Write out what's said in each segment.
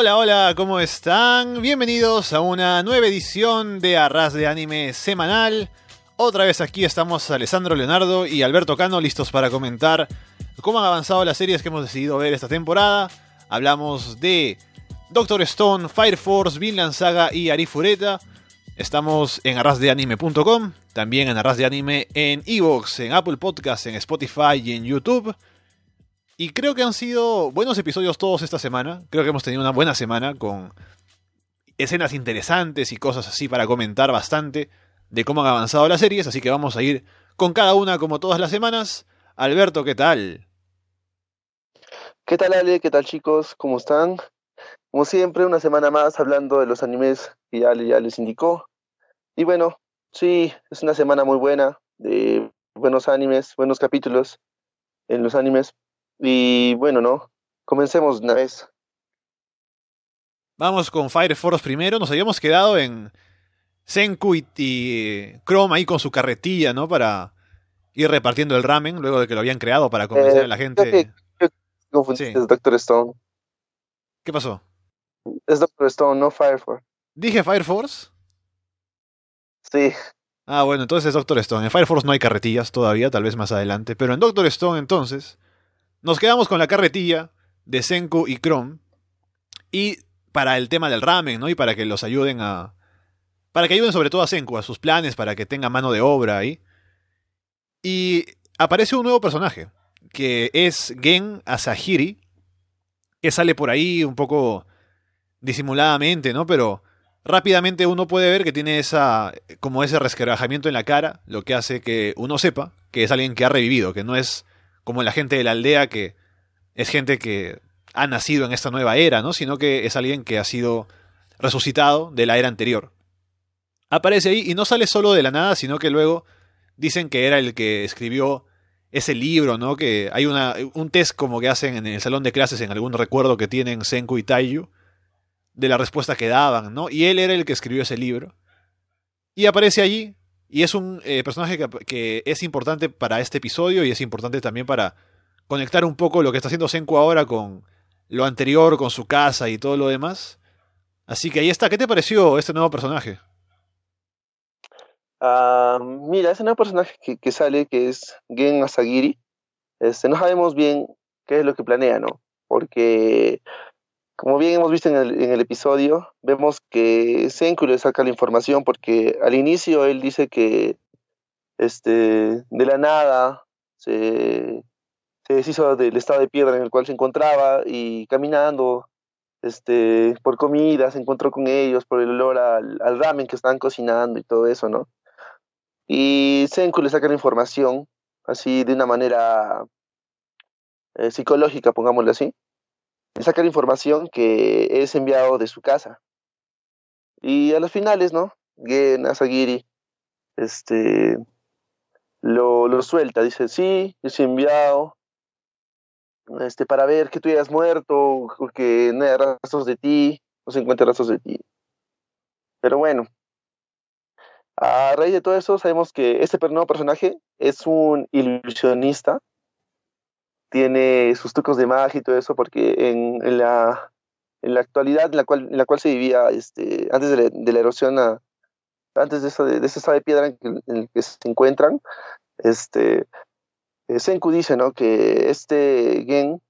Hola, hola, ¿cómo están? Bienvenidos a una nueva edición de Arras de Anime semanal. Otra vez aquí estamos Alessandro Leonardo y Alberto Cano listos para comentar cómo han avanzado las series que hemos decidido ver esta temporada. Hablamos de Doctor Stone, Fire Force, Vinland Saga y Arifureta. Estamos en arrasdeanime.com, también en Arras de Anime en Evox, en Apple Podcasts, en Spotify y en YouTube. Y creo que han sido buenos episodios todos esta semana. Creo que hemos tenido una buena semana con escenas interesantes y cosas así para comentar bastante de cómo han avanzado las series. Así que vamos a ir con cada una como todas las semanas. Alberto, ¿qué tal? ¿Qué tal Ale? ¿Qué tal chicos? ¿Cómo están? Como siempre, una semana más hablando de los animes que ya, ya les indicó. Y bueno, sí, es una semana muy buena, de buenos animes, buenos capítulos en los animes. Y bueno, ¿no? Comencemos una vez. Vamos con Fire Force primero. Nos habíamos quedado en Senku y, Chrome ahí con su carretilla, ¿no? Para ir repartiendo el ramen luego de que lo habían creado para convencer Eh, a la gente. confundiste, Sí. es Doctor Stone. ¿Qué pasó? Es Doctor Stone, no Fire Force. ¿Dije Fire Force? Sí, Ah, bueno, entonces es Doctor Stone. En Fire Force no hay carretillas todavía, tal vez más adelante. Pero en Doctor Stone, entonces, nos quedamos con la carretilla de Senku y Chrome. Y para el tema del ramen, ¿no? Y para que los ayuden a. Para que ayuden sobre todo a Senku, a sus planes, para que tenga mano de obra ahí. Y aparece un nuevo personaje, que es Gen Asahiri, que sale por ahí un poco disimuladamente, ¿no? Pero rápidamente uno puede ver que tiene esa como ese resquebrajamiento en la cara, lo que hace que uno sepa que es alguien que ha revivido, que no es como la gente de la aldea que es gente que ha nacido en esta nueva era, ¿no? Sino que es alguien que ha sido resucitado de la era anterior. Aparece ahí y no sale solo de la nada, sino que luego dicen que era el que escribió ese libro, ¿no? Que hay una, un test como que hacen en el salón de clases en algún recuerdo que tienen Senku y Taiyu de la respuesta que daban, ¿no? Y él era el que escribió ese libro. Y aparece allí, y es un eh, personaje que, es importante para este episodio y es importante también para conectar un poco lo que está haciendo Senku ahora con lo anterior, con su casa y todo lo demás. Así que ahí está. ¿Qué te pareció este nuevo personaje? Ah, mira, ese nuevo personaje que, que sale, que es Gen Asagiri, este, no sabemos bien qué es lo que planea, ¿no? Porque, como bien hemos visto en el, en el episodio, vemos que Senku le saca la información porque al inicio él dice que este, de la nada se, deshizo del estado de piedra en el cual se encontraba y caminando este, por comida, se encontró con ellos por el olor al, al ramen que estaban cocinando y todo eso, ¿no? Y Senku le saca la información, así de una manera eh, psicológica, pongámoslo así. Le saca la información que es enviado de su casa. Y a los finales, ¿no? Gen Asagiri este, lo, lo suelta, dice, sí, soy enviado este, para ver que tú hayas muerto, que no hay rastros de ti, no se encuentran rastros de ti. Pero bueno, a raíz de todo eso, sabemos que este nuevo personaje es un ilusionista. Tiene sus trucos de magia y todo eso, porque en, en la, en la actualidad en la cual, en la cual se vivía este, antes de la, de la erosión, a, antes de, eso, de, estado de piedra en, que, en el que se encuentran, este, eh, Senku dice ¿no? que este Gen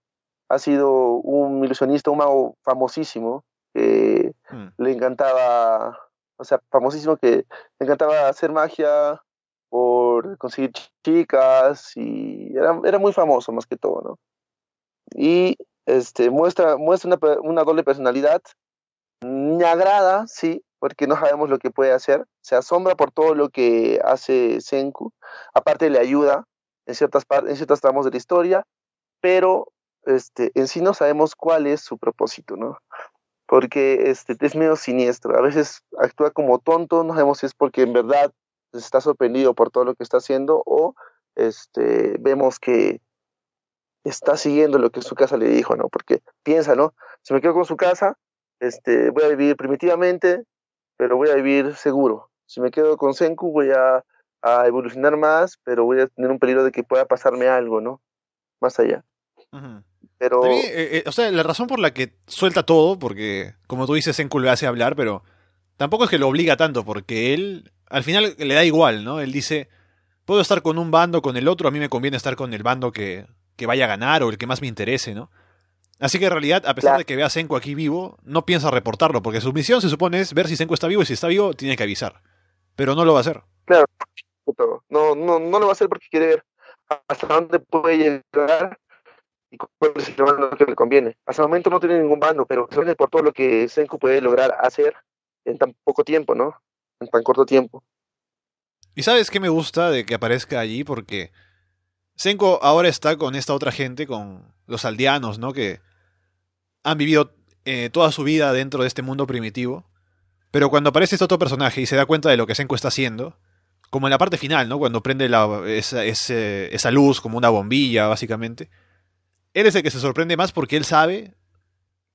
ha sido un ilusionista, un mago famosísimo, que hmm. le encantaba o sea, famosísimo que le encantaba hacer magia por conseguir chicas y era, era muy famoso más que todo, ¿no? Y este, muestra, muestra una, una, doble personalidad, me agrada, sí, porque no sabemos lo que puede hacer, se asombra por todo lo que hace Senku, aparte le ayuda en ciertas, en ciertas tramos de la historia, pero este, en sí no sabemos cuál es su propósito, ¿no? porque este, es medio siniestro. A veces actúa como tonto, no sabemos si es porque en verdad está sorprendido por todo lo que está haciendo o este, vemos que está siguiendo lo que su casa le dijo, ¿no? Porque piensa, ¿no? Si me quedo con su casa, este, voy a vivir primitivamente, pero voy a vivir seguro. Si me quedo con Senku, voy a, a evolucionar más, pero voy a tener un peligro de que pueda pasarme algo, ¿no? Más allá. Uh -huh. Pero... También, eh, eh, o sea, la razón por la que suelta todo, porque como tú dices, Senku le hace hablar, pero tampoco es que lo obliga tanto, porque él al final le da igual, ¿no? Él dice, puedo estar con un bando, con el otro, a mí me conviene estar con el bando que, que vaya a ganar o el que más me interese, ¿no? Así que en realidad, a pesar Claro. de que vea a Senku aquí vivo, no piensa reportarlo, porque su misión se supone es ver si Senku está vivo y si está vivo tiene que avisar. Pero no lo va a hacer. Puto, No, no, no lo va a hacer porque quiere ver hasta dónde puede llegar y cuál es el bando que le conviene. Hasta el momento no tiene ningún bando, pero se por todo lo que Senku puede lograr hacer en tan poco tiempo, ¿no? En tan corto tiempo. ¿Y sabes qué me gusta de que aparezca allí? Porque Senko ahora está con esta otra gente, con los aldeanos, ¿no? Que han vivido eh, toda su vida dentro de este mundo primitivo. Pero cuando aparece este otro personaje y se da cuenta de lo que Senko está haciendo, como en la parte final, ¿no? Cuando prende la, esa, esa luz como una bombilla, básicamente. Él es el que se sorprende más porque él sabe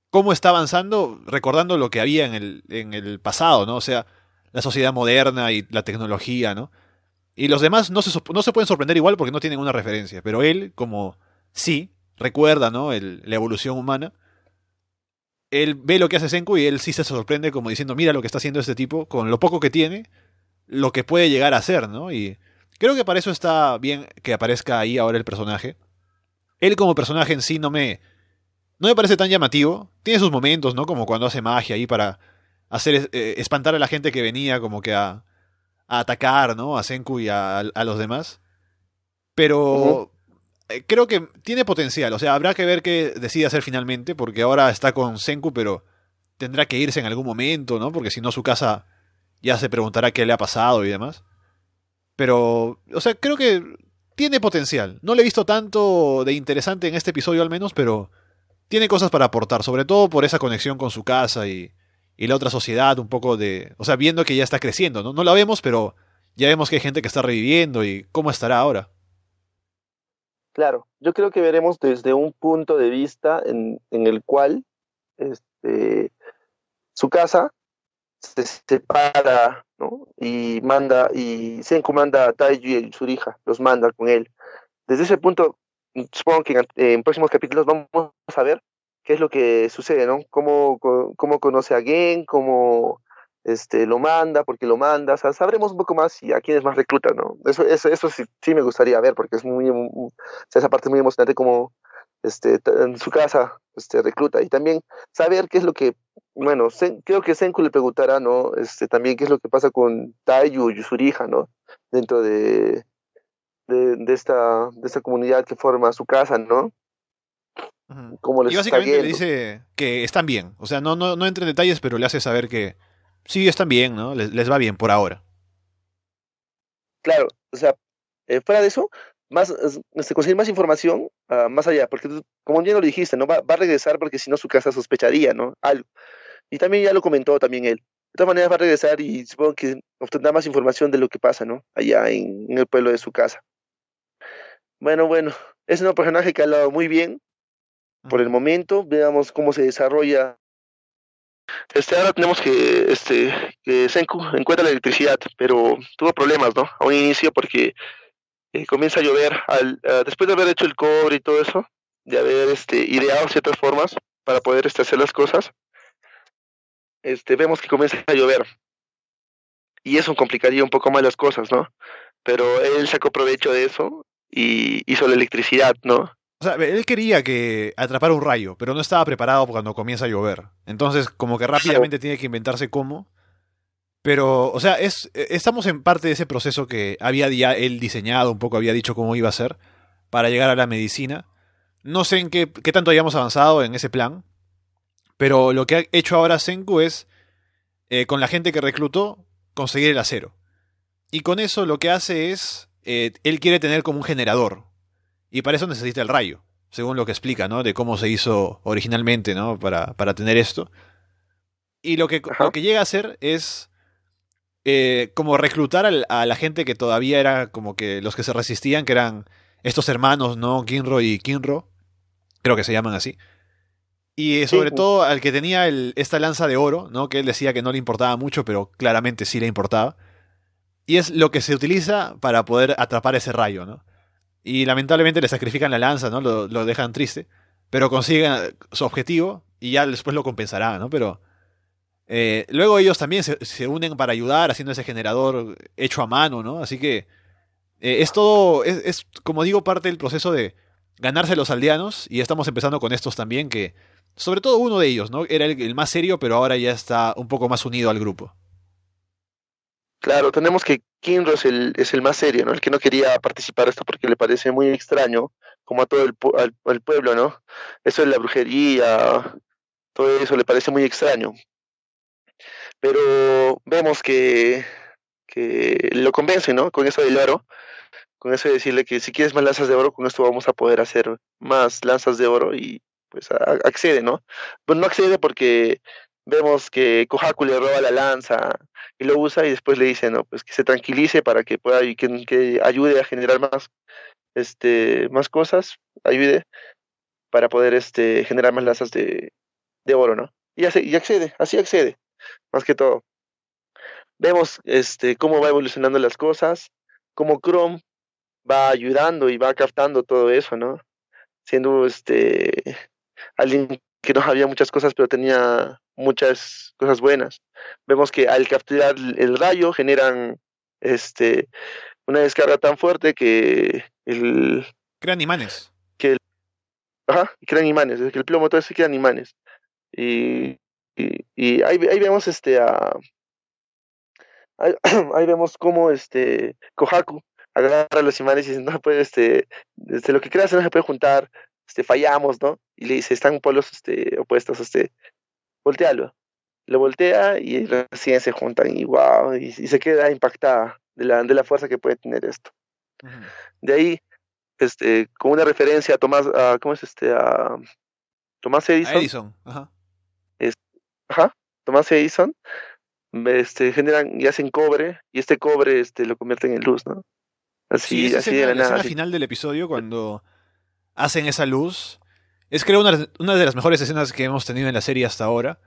cómo está avanzando, recordando lo que había en el, en el pasado, ¿no? O sea, la sociedad moderna y la tecnología, ¿no? Y los demás no se, no se pueden sorprender igual porque no tienen una referencia, pero él, como sí, recuerda, ¿no? La evolución humana. Él ve lo que hace Senku y él sí se sorprende como diciendo, mira lo que está haciendo este tipo, con lo poco que tiene, lo que puede llegar a hacer, ¿no? Y creo que para eso está bien que aparezca ahí ahora el personaje. Él como personaje en sí no me, no me parece tan llamativo. Tiene sus momentos, ¿no? Como cuando hace magia ahí para hacer eh, espantar a la gente que venía como que a, a atacar, ¿no? A Senku y a, a los demás. Pero eh, creo que tiene potencial. O sea, habrá que ver qué decide hacer finalmente, porque ahora está con Senku, pero tendrá que irse en algún momento, ¿no? Porque si no, su casa ya se preguntará qué le ha pasado y demás. Pero, o sea, creo que tiene potencial. No le he visto tanto de interesante en este episodio al menos, pero tiene cosas para aportar, sobre todo por esa conexión con su casa y, y la otra sociedad, un poco de... O sea, viendo que ya está creciendo, ¿no? No la vemos, pero ya vemos que hay gente que está reviviendo y cómo estará ahora. Claro, yo creo que veremos desde un punto de vista en, el cual este, su casa se separa, ¿no? Y manda, y Senku manda a Taiji y Surija, los manda con él. Desde ese punto, supongo que en, en próximos capítulos vamos a ver qué es lo que sucede, ¿no? Cómo, cómo conoce a Gen, cómo este, lo manda, por qué lo manda, o sea, sabremos un poco más y a quiénes más recluta, ¿no? Eso, eso, eso sí, sí me gustaría ver, porque es muy, esa parte es muy emocionante como este, en su casa este, recluta y también saber qué es lo que, bueno, Sen- creo que Senku le preguntará, ¿no? Este, también qué es lo que pasa con Taiyu y Surija, ¿no? Dentro de, de, de esta, de esta comunidad que forma su casa, ¿no? Ujú. Cómo les Y está básicamente le dice que están bien. O sea, no, no, no entra en detalles, pero le hace saber que sí, están bien, ¿no? Les, les va bien por ahora. Claro, o sea, eh, fuera de eso, más, es- este, conseguir más información ah, más allá, porque tú, como bien lo dijiste, ¿no? Va, va a regresar porque si no su casa sospecharía, ¿no? Algo. Y también ya lo comentó también él. De todas maneras va a regresar y supongo que obtendrá más información de lo que pasa, ¿no? Allá en, en el pueblo de su casa. Bueno, bueno, es un personaje que ha hablado muy bien por el momento, veamos cómo se desarrolla. Este, ahora tenemos que, este, que Senku encuentra la electricidad, pero tuvo problemas, ¿no? A un inicio porque eh, comienza a llover, al, ah, después de haber hecho el cobre y todo eso, de haber este, ideado ciertas formas para poder este, hacer las cosas, este, vemos que comienza a llover. Y eso complicaría un poco más las cosas, ¿no? Pero él sacó provecho de eso y hizo la electricidad, ¿no? O sea, él quería que atrapara un rayo, pero no estaba preparado cuando comienza a llover. Entonces, como que rápidamente tiene que inventarse cómo. Pero, o sea, es, eh, estamos en parte de ese proceso que había ya él diseñado, un poco había dicho cómo iba a ser para llegar a la medicina. No sé en qué, qué tanto hayamos avanzado en ese plan, pero lo que ha hecho ahora Senku es, eh, con la gente que reclutó, conseguir el acero. Y con eso lo que hace es, eh, él quiere tener como un generador, y para eso necesita el rayo, según lo que explica, ¿no? De cómo se hizo originalmente, ¿no? Para, para tener esto. Y lo que, lo que llega a hacer es eh, como reclutar al- a la gente que todavía era como que los que se resistían, que eran estos hermanos, ¿no? Kinro y Kinro. Creo que se llaman así. Y eh, sobre Sí. todo al que tenía el- esta lanza de oro, ¿no? Que él decía que no le importaba mucho, pero claramente sí le importaba. Y es lo que se utiliza para poder atrapar ese rayo, ¿no? Y lamentablemente le sacrifican la lanza, ¿no? Lo, dejan triste. pero consigue su objetivo y ya después lo compensará, ¿no? Pero eh, luego ellos también se, unen para ayudar haciendo ese generador hecho a mano, ¿no? Así que eh, es todo, es, como digo, parte del proceso de ganarse los aldeanos y estamos empezando con estos también que, sobre todo uno de ellos, ¿no? Era el, más serio, pero ahora ya está un poco más unido al grupo. Claro, tenemos que Kinro es el, es el más serio, ¿no? El que no quería participar esto porque le parece muy extraño, como a todo el, al, pueblo, ¿no? Eso de la brujería, todo eso le parece muy extraño. Pero vemos que, lo convence, ¿no? Con eso del oro, con eso de decirle que si quieres más lanzas de oro, con esto vamos a poder hacer más lanzas de oro y pues accede, ¿no? Pues no accede porque vemos que Kohaku le roba la lanza y lo usa y después le dice, no, pues que se tranquilice para que pueda y que, ayude a generar más este más cosas, ayude para poder este generar más lanzas de, de oro, ¿no? Y, hace, y accede, así accede, más que todo. Vemos este cómo va evolucionando las cosas, cómo Chrome va ayudando y va captando todo eso, ¿no? Siendo este alguien que no había muchas cosas, pero tenía muchas cosas buenas. Vemos que al capturar el rayo generan este una descarga tan fuerte que el crean imanes. Que el, ajá, crean imanes, es que el plomo todo eso crean imanes. Y, y, ahí, ahí, vemos este a ahí, ahí, vemos cómo este Kohaku agarra los imanes y dice, no puede, este, este, lo que creas no se puede juntar, este, fallamos, ¿no? Y le dice, están polos este, opuestos, este, voltealo. Lo voltea y recién se juntan y wow, y, se queda impactada de la, de la fuerza que puede tener esto. De ahí, este, con una referencia a Tomás, a, ¿cómo es este? A Tomás Edison. Edison, ajá. ajá, Tomás Edison, este, generan y hacen cobre, y este cobre este, lo convierten en luz, ¿no? Así, así de la, nada. escena final del episodio, cuando hacen esa luz, es creo una, de las mejores escenas que hemos tenido en la serie hasta ahora.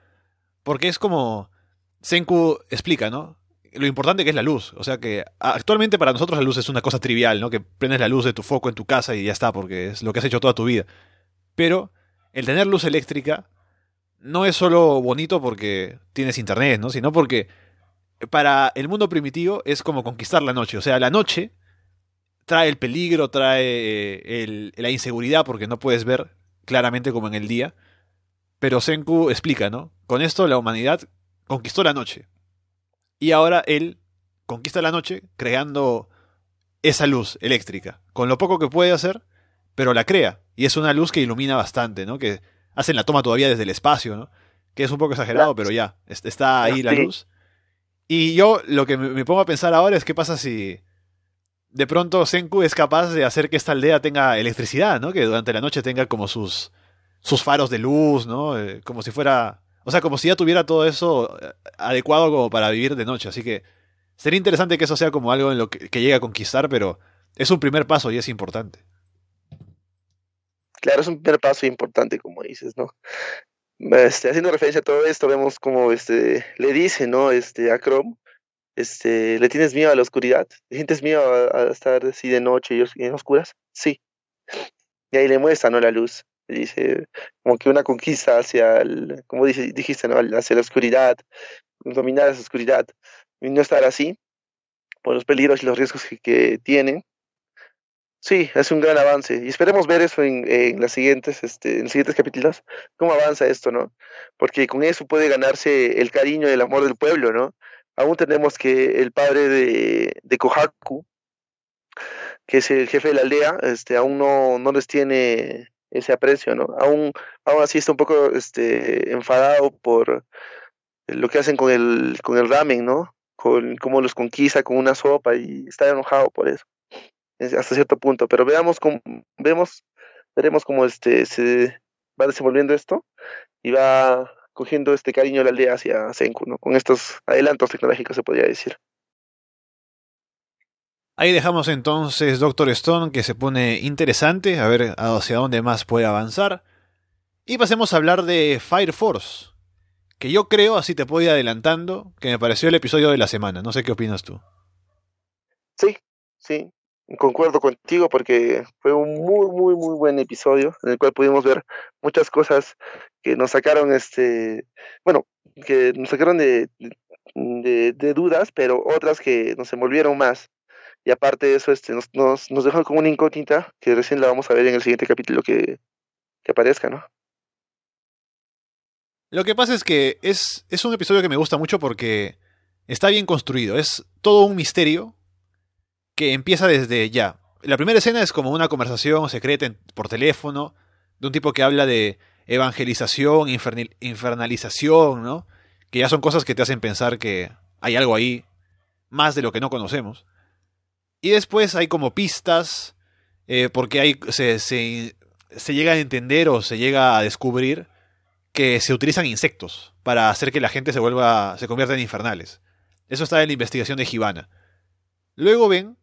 Porque es como Senku explica, ¿no? Lo importante que es la luz. O sea que actualmente para nosotros la luz es una cosa trivial, ¿no? Que prendes la luz de tu foco en tu casa y ya está, porque es lo que has hecho toda tu vida. Pero el tener luz eléctrica no es solo bonito porque tienes internet, ¿no? Sino porque para el mundo primitivo es como conquistar la noche. O sea, la noche trae el peligro, trae eh, la inseguridad porque no puedes ver claramente como en el día. Pero Senku explica, ¿no? Con esto la humanidad conquistó la noche. Y ahora él conquista la noche creando esa luz eléctrica. Con lo poco que puede hacer, pero la crea. Y es una luz que ilumina bastante, ¿no? Que hacen la toma todavía desde el espacio, ¿no? Que es un poco exagerado, pero ya, está ahí la luz. Y yo lo que me pongo a pensar ahora es qué pasa si de pronto Senku es capaz de hacer que esta aldea tenga electricidad, ¿no? Que durante la noche tenga como sus, sus faros de luz, ¿no? Eh, como si fuera... O sea, como si ya tuviera todo eso eh, adecuado como para vivir de noche. Así que sería interesante que eso sea como algo en lo que, llegue a conquistar, pero es un primer paso y es importante. Claro, es un primer paso importante, como dices, ¿no? Este, haciendo referencia a todo esto, vemos como este, le dice, ¿no? Este, a Chrome este, ¿le tienes miedo a la oscuridad? ¿Le sientes miedo a, estar así de noche y en oscuras? Sí. Y ahí le muestra, ¿no? La luz. Dice, como que una conquista hacia, el, como dice, dijiste, ¿no? Hacia la oscuridad, dominar esa oscuridad. Y no estar así, por los peligros y los riesgos que, tienen. Sí, es un gran avance. Y esperemos ver eso en, las siguientes, este, en los siguientes capítulos, cómo avanza esto, ¿no? Porque con eso puede ganarse el cariño y el amor del pueblo, ¿no? Aún tenemos que el padre de, de Kohaku, que es el jefe de la aldea, este, aún no, no les tiene ese aprecio, ¿no? Aún, así está un poco este, enfadado por lo que hacen con el, con el ramen, ¿no? Con cómo los conquista con una sopa y está enojado por eso, hasta cierto punto. Pero veamos cómo, vemos, veremos cómo este, se va desenvolviendo esto y va cogiendo este cariño de la aldea hacia Senku, ¿no? Con estos adelantos tecnológicos se podría decir. Ahí dejamos entonces Doctor Stone que se pone interesante, a ver hacia dónde más puede avanzar. Y pasemos a hablar de Fire Force, que yo creo, así te puedo ir adelantando, que me pareció el episodio de la semana. No sé qué opinas tú. Sí, sí. Concuerdo contigo porque fue un muy, muy, muy buen episodio en el cual pudimos ver muchas cosas que nos sacaron, este, bueno, que nos sacaron de, de, dudas, pero otras que nos envolvieron más. Y aparte de eso, este, nos, nos, nos dejó como una incógnita que recién la vamos a ver en el siguiente capítulo que, que aparezca, ¿no? Lo que pasa es que es, es un episodio que me gusta mucho porque está bien construido. Es todo un misterio que empieza desde ya. La primera escena es como una conversación secreta por teléfono de un tipo que habla de evangelización, infernalización, ¿no? Que ya son cosas que te hacen pensar que hay algo ahí más de lo que no conocemos. Y después hay como pistas, eh, porque hay, se, se, llega a entender o se llega a descubrir que se utilizan insectos para hacer que la gente se vuelva, se convierta en infernales. Eso está en la investigación de Hibana. Luego ven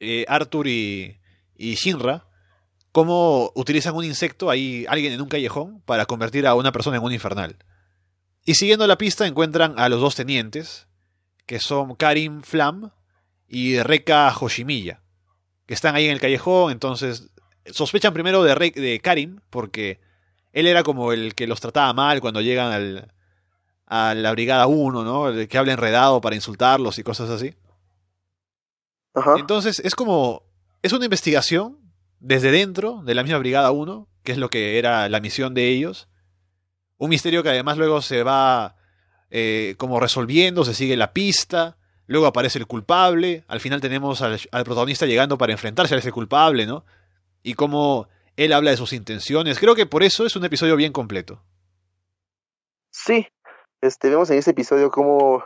eh, Arthur y, y Shinra cómo utilizan un insecto, ahí alguien en un callejón, para convertir a una persona en un infernal. Y siguiendo la pista encuentran a los dos tenientes, que son Karim Flam y Reka Hoshimiya, que están ahí en el callejón, entonces sospechan primero de, Re- de Karim, porque él era como el que los trataba mal cuando llegan al, a la Brigada 1, ¿no? El que habla enredado para insultarlos y cosas así. Ajá. Entonces es como. Es una investigación desde dentro de la misma Brigada 1, que es lo que era la misión de ellos. Un misterio que además luego se va eh, como resolviendo, se sigue la pista. Luego aparece el culpable. Al final tenemos al, al protagonista llegando para enfrentarse a ese culpable, ¿no? Y cómo él habla de sus intenciones. Creo que por eso es un episodio bien completo. Sí, este, vemos en ese episodio cómo,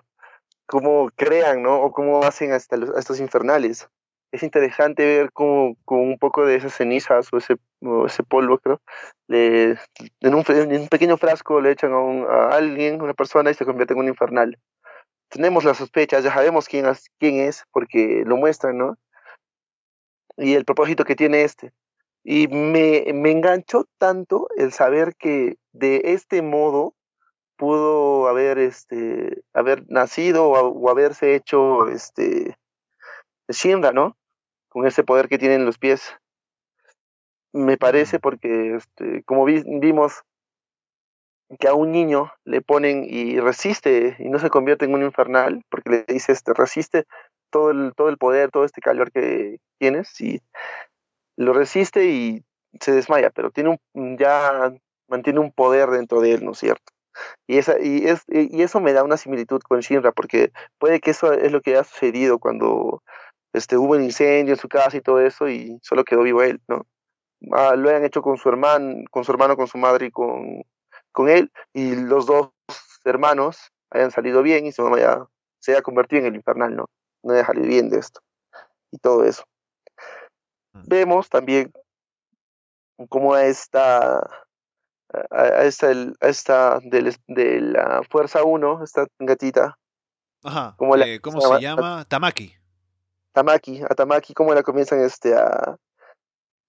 cómo crean, ¿no? O cómo hacen hasta los, estos infernales. Es interesante ver cómo con un poco de esas cenizas o ese, o ese polvo, creo, le, en, un, en un pequeño frasco le echan a, un, a alguien, una persona, y se convierte en un infernal. Tenemos las sospechas, ya sabemos quién, quién es, porque lo muestran, ¿no? Y el propósito que tiene este. Y me, me enganchó tanto el saber que de este modo pudo haber este haber nacido o, o haberse hecho este Shinra, ¿no? Con ese poder que tiene en los pies. Me parece porque este, como vi- vimos que a un niño le ponen y resiste y no se convierte en un infernal, porque le dice este resiste todo el todo el poder, todo este calor que tienes y lo resiste y se desmaya, pero tiene un ya mantiene un poder dentro de él, ¿no es cierto? Y, esa, y, es, y eso me da una similitud con Shinra, porque puede que eso es lo que ha sucedido cuando este, hubo un incendio en su casa y todo eso, y solo quedó vivo él, ¿no? Ah, lo han hecho con su hermano, con su hermano, con su madre y con, con él, y los dos hermanos hayan salido bien y su mamá ya se haya convertido en el infernal, ¿no? No haya salido bien de esto. Y todo eso. Vemos también cómo esta a, esta, el- a esta del- de, la Fuerza 1, esta gatita, Ajá. ¿Cómo la- eh, ¿Cómo se se llama? llama? Tamaki. Tamaki, a Tamaki, cómo la comienzan este, a,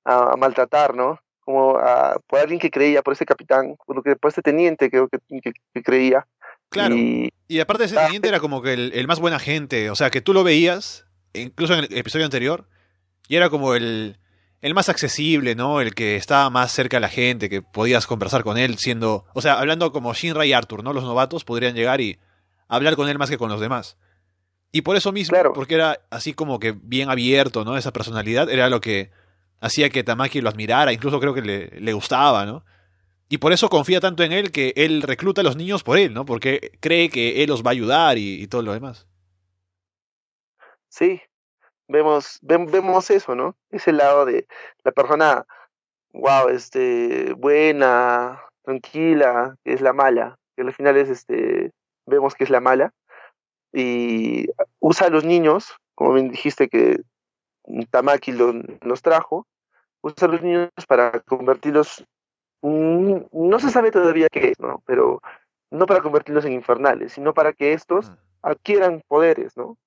a, a maltratar, ¿no? Como a, por alguien que creía, por ese capitán, por, por este teniente creo que, que, que creía. Claro. Y Y aparte ese Ah, teniente era como que el, el más buena gente, o sea, que tú lo veías, incluso en el episodio anterior, y era como el, el más accesible, ¿no? El que estaba más cerca a la gente, que podías conversar con él siendo, o sea, hablando como Shinra y Arthur, ¿no? Los novatos podrían llegar y hablar con él más que con los demás. Y por eso mismo, Claro. porque era así como que bien abierto, ¿no? Esa personalidad era lo que hacía que Tamaki lo admirara, incluso creo que le, le gustaba, ¿no? Y por eso confía tanto en él que él recluta a los niños por él, ¿no? Porque cree que él los va a ayudar y, y todo lo demás. sí, vemos, vem- vemos eso, ¿no? Ese lado de la persona, wow, este, buena, tranquila, que es la mala, que al final es este, vemos que es la mala, y usa a los niños, como bien dijiste que Tamaki lo- los trajo, usa a los niños para convertirlos, mm, no se sabe todavía qué es, ¿no? Pero no para convertirlos en infernales, sino para que estos adquieran poderes, ¿no?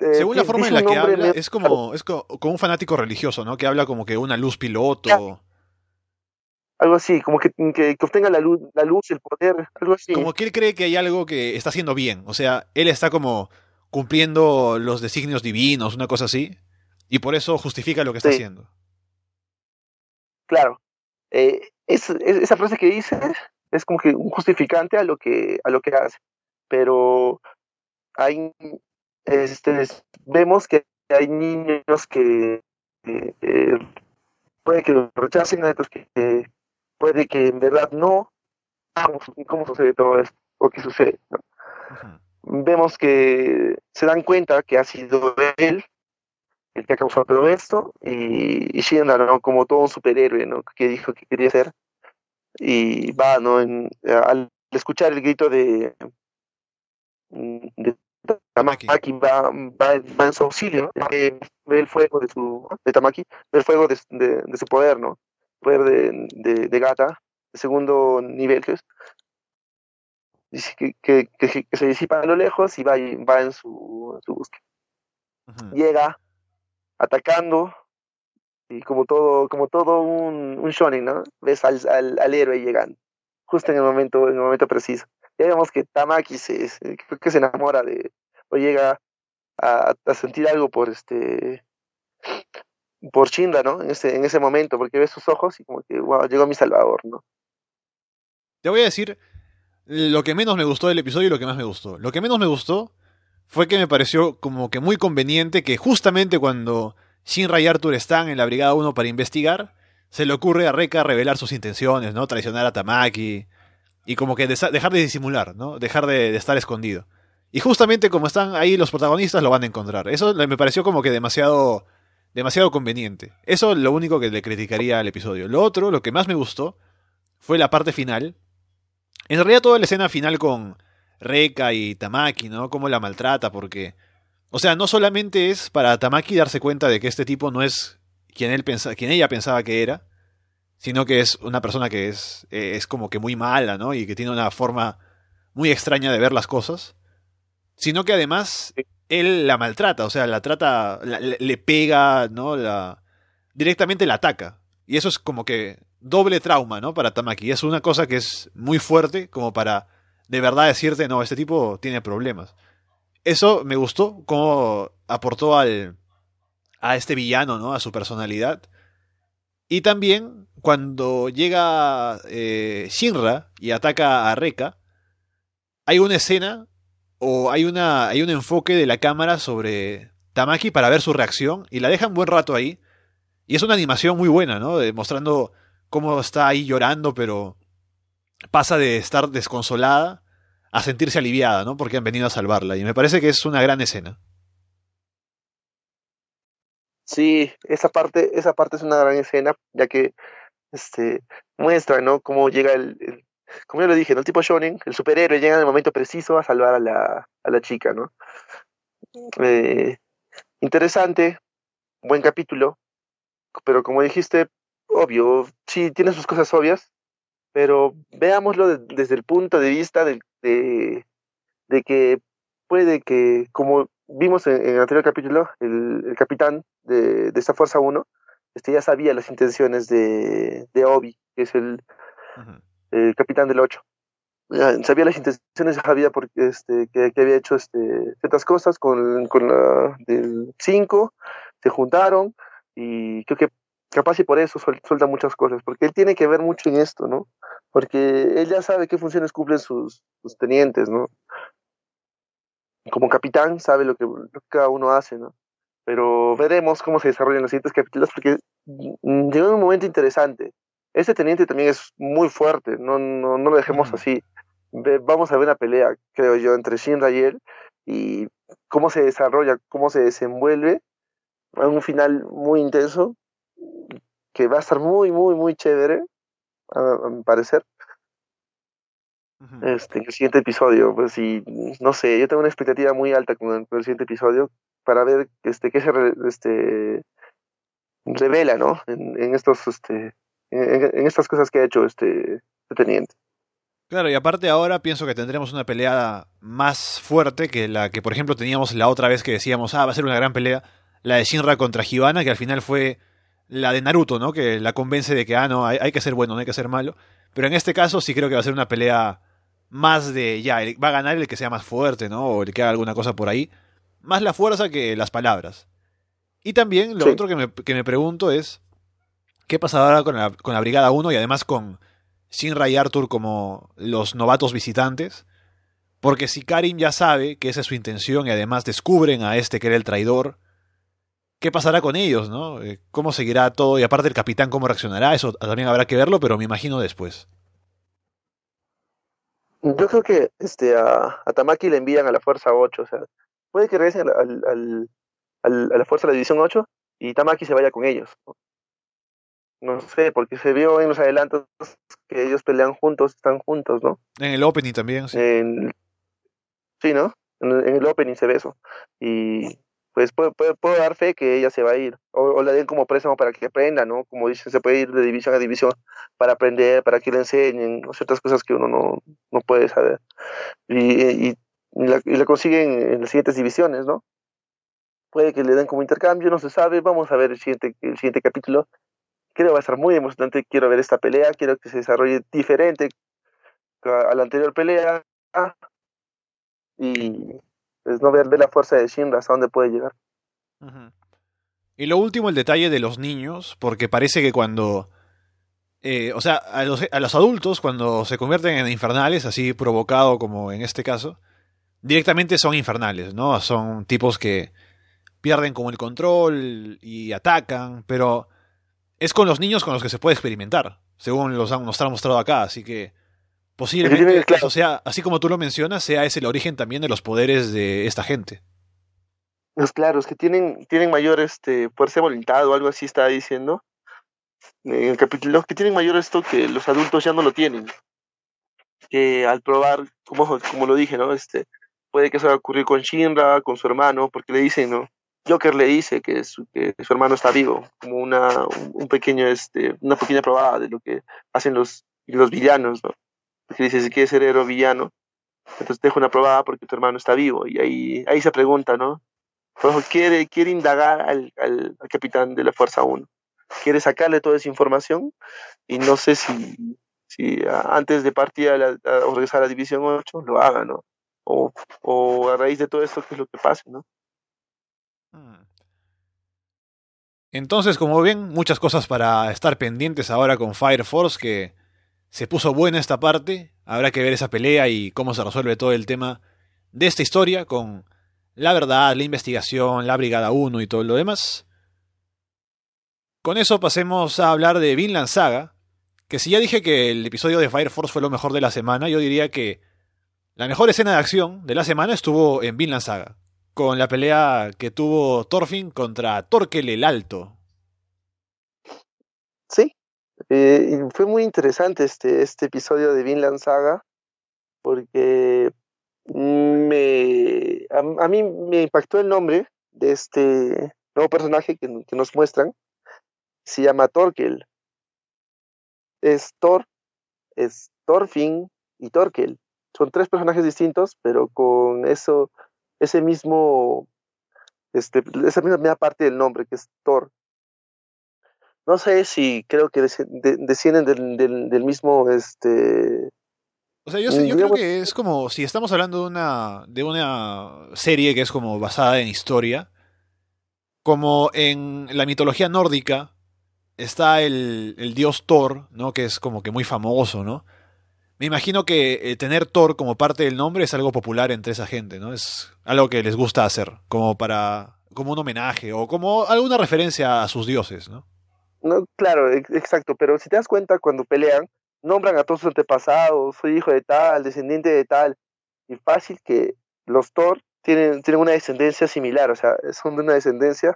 Eh, Según la forma en la que habla, es como, es co- como un fanático religioso, ¿no? Que habla como que una luz piloto. algo así, como que, que, que obtenga la luz, la luz, el poder, algo así. Como que él cree que hay algo que está haciendo bien. O sea, él está como cumpliendo los designios divinos, una cosa así. Y por eso justifica lo que está haciendo. Claro. Eh, esa frase que dice es como que un justificante a lo que, a lo que hace. Pero hay, este, vemos que hay niños que eh, puede que lo rechacen, hay otros que puede que en verdad no. ¿Cómo, sucede todo esto? ¿O qué sucede? Vemos que se dan cuenta que ha sido él el que ha causado todo esto y, y ¿no? como todo un superhéroe ¿no? que dijo que quería ser y va ¿no? En, al escuchar el grito de, de Tamaki va, va, va, en su auxilio, ve, el fuego de su de Tamaki, ve el fuego de, de, su poder, ¿no? Poder de, de, Gata, de segundo nivel que es. Dice que, que, que, se disipa a lo lejos y va, va en su, su búsqueda. Llega atacando y como todo, como todo un, un shonen, ¿no? Ves al, al, al, héroe llegando, justo en el momento, en el momento preciso. Ya vemos que Tamaki se, que se enamora de, o llega a, a, sentir algo por este, por Shinra, ¿no? En ese, en ese momento, porque ve sus ojos y como que, wow, llegó mi salvador, ¿no? Te voy a decir lo que menos me gustó del episodio y lo que más me gustó. Lo que menos me gustó fue que me pareció como que muy conveniente que justamente cuando Shinra y Arthur están en la Brigada 1 para investigar, se le ocurre a Reka revelar sus intenciones, ¿no? Traicionar a Tamaki y como que dejar de disimular, ¿no? Dejar de, estar escondido. Y justamente como están ahí los protagonistas lo van a encontrar. Eso me pareció como que demasiado demasiado conveniente. Eso es lo único que le criticaría al episodio. Lo otro, lo que más me gustó, fue la parte final. En realidad toda la escena final con Reka y Tamaki, ¿no? Cómo la maltrata, porque... O sea, no solamente es para Tamaki darse cuenta de que este tipo no es quien, él pensa, quien ella pensaba que era, sino que es una persona que es, eh, es como que muy mala, ¿no? Y que tiene una forma muy extraña de ver las cosas, sino que además él la maltrata, o sea, la trata, le pega, ¿no? La, directamente la ataca. Y eso es como que doble trauma, ¿no? Para Tamaki. Es una cosa que es muy fuerte como para de verdad decirte, no, este tipo tiene problemas. Eso me gustó, cómo aportó al, a este villano, ¿no? A su personalidad. Y también cuando llega eh, Shinra y ataca a Reka, hay una escena o hay, una, hay un enfoque de la cámara sobre Tamaki para ver su reacción y la dejan buen rato ahí. Y es una animación muy buena, ¿no? mostrando cómo está ahí llorando, pero pasa de estar desconsolada a sentirse aliviada, ¿no? Porque han venido a salvarla. Y me parece que es una gran escena. Sí, esa parte, esa parte es una gran escena, ya que este, muestra, ¿no? Cómo llega el, como ya lo dije, ¿no? El tipo shonen, el superhéroe llega en el momento preciso a salvar a la, a la chica, ¿no? Eh, interesante, buen capítulo, pero como dijiste, obvio, sí tiene sus cosas obvias, pero veámoslo desde el punto de vista de, de, que puede que, como vimos en, el anterior capítulo, el, el capitán de, de, esta Fuerza 1 este, ya sabía las intenciones de, de Obi, que es el, el capitán del 8. sabía las intenciones, sabía porque, este, que, que, había hecho este, ciertas cosas con, con la del 5, se juntaron y creo que capaz y por eso suelta muchas cosas, porque él tiene que ver mucho en esto, ¿no? Porque él ya sabe qué funciones cumplen sus, sus tenientes, ¿no? Como capitán sabe lo que, lo que, cada uno hace, ¿no? Pero veremos cómo se desarrollan los siguientes capítulos, porque llegó un momento interesante. Ese teniente también es muy fuerte, no, no, no lo dejemos así. vamos a ver una pelea, creo yo, entre Shinra y él, y cómo se desarrolla, cómo se desenvuelve, a un final muy intenso, que va a estar muy, muy, muy chévere, a, mi parecer. Este, el siguiente episodio, pues sí, no sé, yo tengo una expectativa muy alta con el, con el siguiente episodio para ver este qué se este revela, ¿no? En, en estos este en, estas cosas que ha hecho este, este, teniente. Claro, y aparte ahora pienso que tendremos una pelea más fuerte que la que, por ejemplo, teníamos la otra vez que decíamos, ah, va a ser una gran pelea, la de Shinra contra Hibana, que al final fue la de Naruto, ¿no? Que la convence de que, ah, no, hay, hay, que ser bueno, no hay que ser malo. Pero en este caso sí creo que va a ser una pelea más de, ya, va a ganar el que sea más fuerte, ¿no? O el que haga alguna cosa por ahí. Más la fuerza que las palabras. Y también lo Sí. otro que me, que me pregunto es, ¿qué pasará ahora con la, con la Brigada 1 y además con Shinra y Arthur como los novatos visitantes? Porque si Karin ya sabe que esa es su intención y además descubren a este que era el traidor, ¿qué pasará con ellos, no? Eh, ¿Cómo seguirá todo? Y aparte el capitán, ¿cómo reaccionará? Eso también habrá que verlo, pero me imagino después. Yo creo que este, a, a Tamaki le envían a la Fuerza 8, o sea, puede que regresen al, al- al- a la Fuerza de la División 8 y Tamaki se vaya con ellos. ¿no? No sé, porque se vio en los adelantos que ellos pelean juntos, están juntos, ¿no? En el opening también, sí. En, sí, ¿no? En, el- en el opening se ve eso. Y pues puedo, puedo, puedo dar fe que ella se va a ir. O, o la den como préstamo para que aprenda, ¿no? Como dicen, se puede ir de división a división para aprender, para que le enseñen ¿no? ciertas cosas que uno no, no puede saber. Y, y, y la, y la consiguen en las siguientes divisiones, ¿no? Puede que le den como intercambio, no se sabe. Vamos a ver el siguiente, el siguiente capítulo. Creo que va a estar muy emocionante. Quiero ver esta pelea. Quiero que se desarrolle diferente a la anterior pelea. Y no ver, ver la fuerza de Shinra hasta dónde puede llegar. Y lo último, el detalle de los niños, porque parece que cuando... eh, o sea, a los, a los adultos, cuando se convierten en infernales, así provocado como en este caso, directamente son infernales, ¿no? Son tipos que pierden como el control y atacan, pero es con los niños con los que se puede experimentar, según los han, nos han mostrado acá, así que posiblemente claro. eso sea, así como tú lo mencionas, sea ese el origen también de los poderes de esta gente. Pues claro, es que tienen, tienen mayor este, fuerza de voluntad o algo así está diciendo en el capítulo, que tienen mayor esto que los adultos ya no lo tienen. Que al probar, como, como lo dije, ¿no? Este, puede que eso va a ocurrir con Shinra, con su hermano, porque le dicen, ¿no? Joker le dice que su, que su hermano está vivo, como una, un, un pequeño, este, una pequeña probada de lo que hacen los, los villanos, ¿no? Porque dice, si quieres ser héroe villano, entonces deja una probada porque tu hermano está vivo. Y ahí, ahí se pregunta, ¿no? Pero quiere, quiere indagar al, al, capitán de la Fuerza 1. Quiere sacarle toda esa información y no sé si, si antes de partir a, la, regresar a la División 8 lo haga, ¿no? O, o a raíz de todo esto, ¿qué es lo que pasa, ¿no? Hmm. Entonces, como ven, muchas cosas para estar pendientes ahora con Fire Force, que se puso buena esta parte. Habrá que ver esa pelea y cómo se resuelve todo el tema de esta historia con la verdad, la investigación, la Brigada 1 y todo lo demás. Con eso pasemos a hablar de Vinland Saga, que si ya dije que el episodio de Fire Force fue lo mejor de la semana, yo diría que la mejor escena de acción de la semana estuvo en Vinland Saga, con la pelea que tuvo Thorfinn contra Torkel el Alto. Sí, eh, y fue muy interesante este, este episodio de Vinland Saga porque me, a, mí me impactó el nombre de este nuevo personaje que, que nos muestran. Se llama Torkel. Es Thor, es Thorfinn y Torkel. Son tres personajes distintos, pero con eso, ese mismo, este, esa misma parte del nombre que es Thor. No sé si creo que desc- de- descienden del, del, del mismo, este, O sea, yo, sé- yo creo que es como si estamos hablando de una, de una serie que es como basada en historia, como en la mitología nórdica está el, el dios Thor, ¿no? Que es como que muy famoso, ¿no? Me imagino que eh, tener Thor como parte del nombre es algo popular entre esa gente, ¿no? Es algo que les gusta hacer, como para, como un homenaje o como alguna referencia a sus dioses, ¿no? No, claro, ex- exacto, pero si te das cuenta, cuando pelean, nombran a todos sus antepasados, soy hijo de tal, descendiente de tal, y fácil que los Thor tienen, tienen una descendencia similar, o sea, son de una descendencia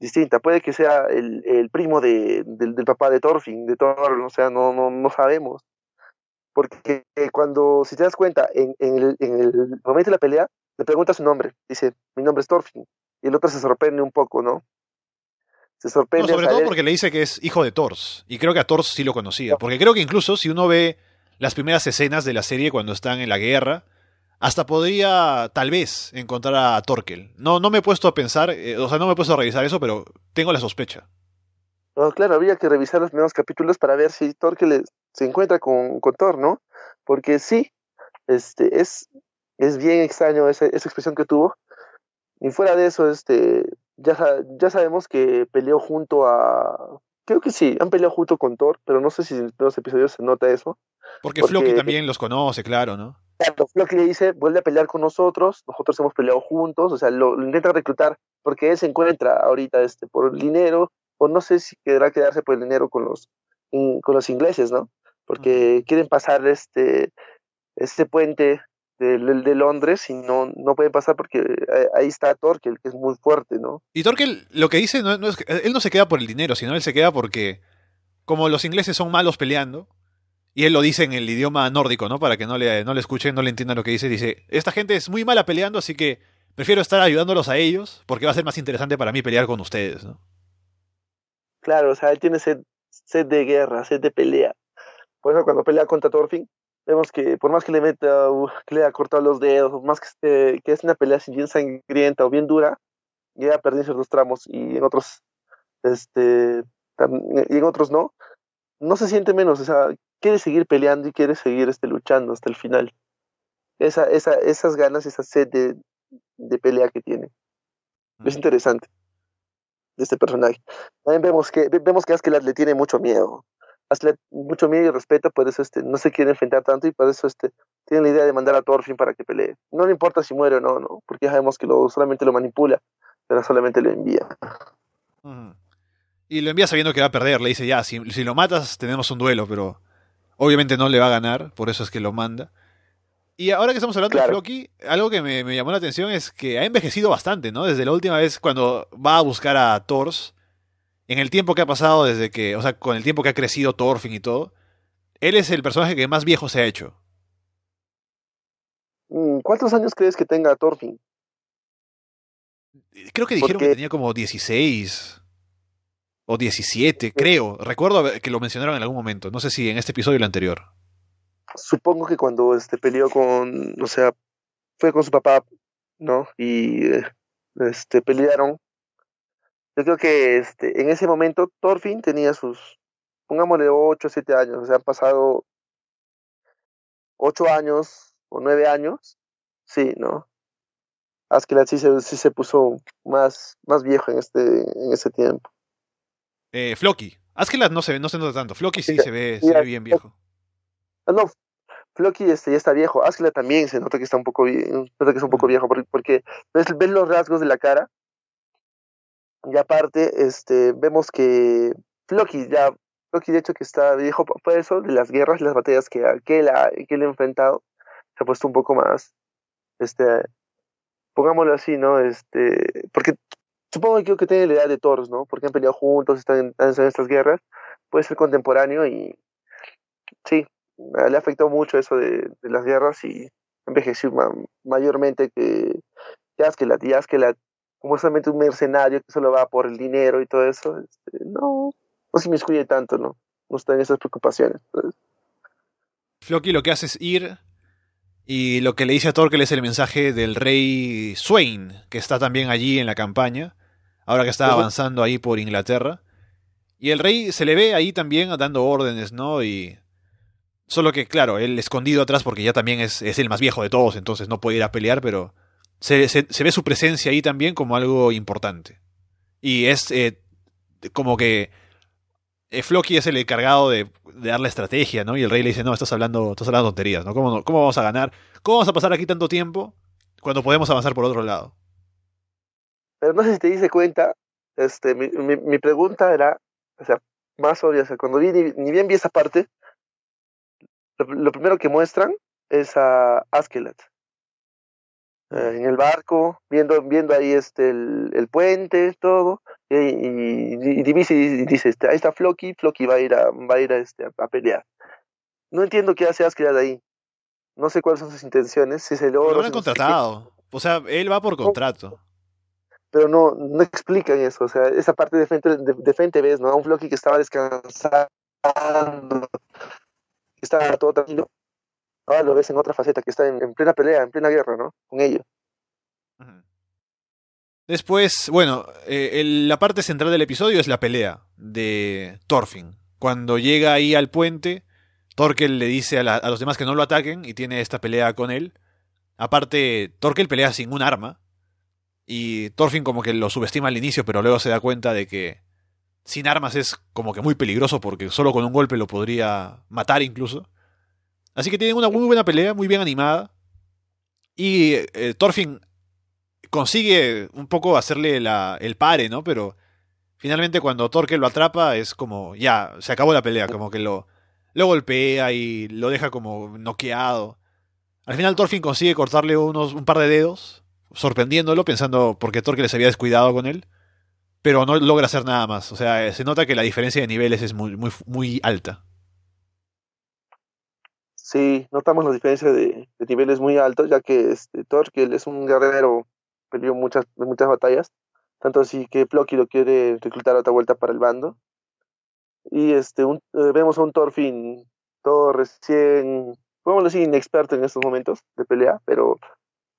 distinta. Puede que sea el, el primo de, del, del papá de Thorfinn, de Thor, o sea, no, no, no sabemos. Porque cuando, si te das cuenta, en, en, el, en el momento de la pelea, le pregunta su nombre, dice, mi nombre es Thorfinn, y el otro se sorprende un poco, ¿no? Se No, sorprende al sobre todo porque le dice que es hijo de Thors. Y creo que a Thors sí lo conocía. Porque creo que incluso si uno ve las primeras escenas de la serie cuando están en la guerra, hasta podría tal vez encontrar a Torkel. No, no me he puesto a pensar, eh, o sea, no me he puesto a revisar eso, pero tengo la sospecha. No, claro, habría que revisar los primeros capítulos para ver si Torkel se encuentra con, con Thor, ¿no? Porque sí, este, es, es bien extraño esa, esa expresión que tuvo. Y fuera de eso, este, ya, ya sabemos que peleó junto a... Creo que sí, han peleado junto con Thor, pero no sé si en los episodios se nota eso. Porque, Floki también los conoce, claro, ¿no? Claro, Floki le dice, vuelve a pelear con nosotros, nosotros hemos peleado juntos, o sea, lo, intenta reclutar porque él se encuentra ahorita este, por el dinero, o no sé si quedará quedarse por el dinero con los, con los ingleses, ¿no? Porque quieren pasar este, este puente de, Londres y no, no puede pasar porque eh, ahí está Torkel, que es muy fuerte, ¿no? Y Torkel lo que dice, no, es, él no se queda por el dinero, sino él se queda porque como los ingleses son malos peleando, y él lo dice en el idioma nórdico, ¿no? Para que no le, no le escuchen, no le entiendan lo que dice, dice, esta gente es muy mala peleando, así que prefiero estar ayudándolos a ellos porque va a ser más interesante para mí pelear con ustedes, ¿no? Claro, o sea, él tiene sed, sed de guerra, sed de pelea. Por eso cuando pelea contra Thorfinn, vemos que por más que le meta, que le haya cortado los dedos, por más que, que es una pelea bien sangrienta o bien dura, ya perdido ciertos tramos y en otros, este, y en otros no, no se siente menos, o sea, quiere seguir peleando y quiere seguir este, luchando hasta el final. Esa, esa, esas ganas, esa sed de, de pelea que tiene. Es interesante de este personaje. También vemos que, vemos que Askeladd le tiene mucho miedo mucho miedo y respeto, por eso este, no se quiere enfrentar tanto y por eso este, tiene la idea de mandar a Thorfinn para que pelee. No le importa si muere o no, no porque ya sabemos que lo, solamente lo manipula, pero solamente lo envía. Y lo envía sabiendo que va a perder, le dice ya, si, si lo matas tenemos un duelo, pero obviamente no le va a ganar, por eso es que lo manda. Y ahora que estamos hablando de Floki, algo que me, me, llamó la atención es que ha envejecido bastante, ¿no? Desde la última vez cuando va a buscar a Thors, en el tiempo que ha pasado desde que, o sea, con el tiempo que ha crecido Thorfinn y todo, él es el personaje que más viejo se ha hecho. Mm, ¿Cuántos años crees que tenga Thorfinn? Creo que dijeron que tenía como 16 o 17, creo. Recuerdo que lo mencionaron en algún momento. No sé si en este episodio o el anterior. Supongo que cuando este peleó con, o sea, fue con su papá, ¿no? Y eh, este pelearon yo creo que este, en ese momento Thorfinn tenía sus, pongámosle 8 o 7 años, o sea, han pasado 8 años o 9 años, sí, ¿no? Askeladd sí se, sí se puso más, más viejo en este en ese tiempo. Eh, Floki. Askeladd no se, no se nota tanto. Floki sí, se, ve, se ve bien viejo. Ah, no, Floki este, ya está viejo. Askeladd también se nota que está un poco, nota que es un poco viejo porque, porque ves, ves, los rasgos de la cara y aparte, este, vemos que Floki ya, Floki de hecho que está viejo por eso, de las guerras las batallas que, que, él ha, que él ha enfrentado, se ha puesto un poco más, este, pongámoslo así, ¿no? Este, porque supongo que, que tiene la edad de Toros, ¿no? Porque han peleado juntos, están en, estas guerras, puede ser contemporáneo y sí, le ha afectado mucho eso de, las guerras y envejeció mayormente que, Askeladd. Y Askeladd como solamente un mercenario que solo va por el dinero y todo eso, este, no, no se me excluye tanto, ¿no? No está en esas preocupaciones. Pues. Floki lo que hace es ir y lo que le dice a Torkel es el mensaje del rey Swain, que está también allí en la campaña, ahora que está avanzando ahí por Inglaterra. Y el rey se le ve ahí también dando órdenes, ¿no? Y solo que, claro, él escondido atrás porque ya también es, es el más viejo de todos, entonces no puede ir a pelear, pero se, se, ve su presencia ahí también como algo importante. Y es eh, como que eh, Floki es el encargado de, dar la estrategia, ¿no? Y el rey le dice, no, estás hablando, estás hablando tonterías, ¿no? ¿Cómo, ¿Cómo vamos a ganar? ¿Cómo vamos a pasar aquí tanto tiempo cuando podemos avanzar por otro lado? Pero no sé si te dice cuenta, este, mi, mi, pregunta era, o sea, más obvia, o sea, cuando vi, ni, bien vi esa parte, lo, lo, primero que muestran es a Askeladd. Eh, en el barco, viendo, viendo ahí este el, puente, todo, y, y, y, dice, este, ahí está Floki, Floki va a ir a, va a ir a, este, a, pelear. No entiendo qué hace Askeladd ahí. No sé cuáles son sus intenciones, si es el oro. Lo han contratado. O sea, él va por contrato. pero no, no explican eso. O sea, esa parte de frente, de, frente ves, ¿no? A un Floki que estaba descansando, que estaba todo tranquilo ahora lo ves en otra faceta, que está en, plena pelea, en plena guerra, ¿no? Con ellos. Después, bueno, eh, la parte central del episodio es la pelea de Thorfinn. Cuando llega ahí al puente, Torkel le dice a, a, los demás que no lo ataquen y tiene esta pelea con él. Aparte, Torkel pelea sin un arma. Y Thorfinn como que lo subestima al inicio, pero luego se da cuenta de que sin armas es como que muy peligroso porque solo con un golpe lo podría matar incluso. Así que tienen una muy buena pelea, muy bien animada. Y eh, Thorfinn consigue un poco hacerle el pare, ¿no? Pero finalmente cuando Torkel lo atrapa es como, ya, se acabó la pelea, como que lo, lo golpea y lo deja como noqueado. Al final Thorfinn consigue cortarle unos, un par de dedos, sorprendiéndolo, pensando porque Torkel se había descuidado con él, pero no logra hacer nada más. O sea, se nota que la diferencia de niveles es muy, muy alta. Sí, notamos la diferencia de, niveles muy altos, ya que este, Torkel es un guerrero, peleó muchas, muchas batallas, tanto así que Plocky lo quiere reclutar a otra vuelta para el bando. Y este, un, eh, vemos a un Thorfinn todo recién, podemos decir, inexperto en estos momentos de pelea, pero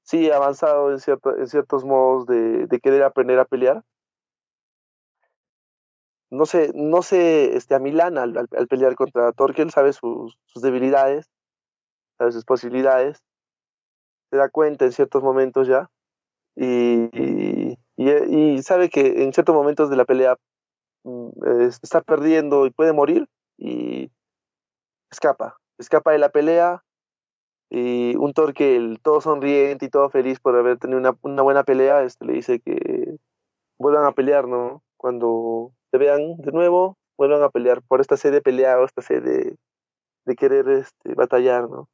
sí avanzado en, cierto, en ciertos modos de, de querer aprender a pelear. No sé, no sé, este, a Milán al, al, pelear contra Torkel sabe sus debilidades, sabe sus posibilidades, se da cuenta en ciertos momentos ya, y, y, y, sabe que en ciertos momentos de la pelea mm, está perdiendo y puede morir y escapa, escapa de la pelea y un Torque todo sonriente y todo feliz por haber tenido una, una, buena pelea, este, le dice que vuelvan a pelear, ¿no? Cuando se vean de nuevo, vuelvan a pelear por esta sede de o esta sede de, querer este, batallar, ¿no?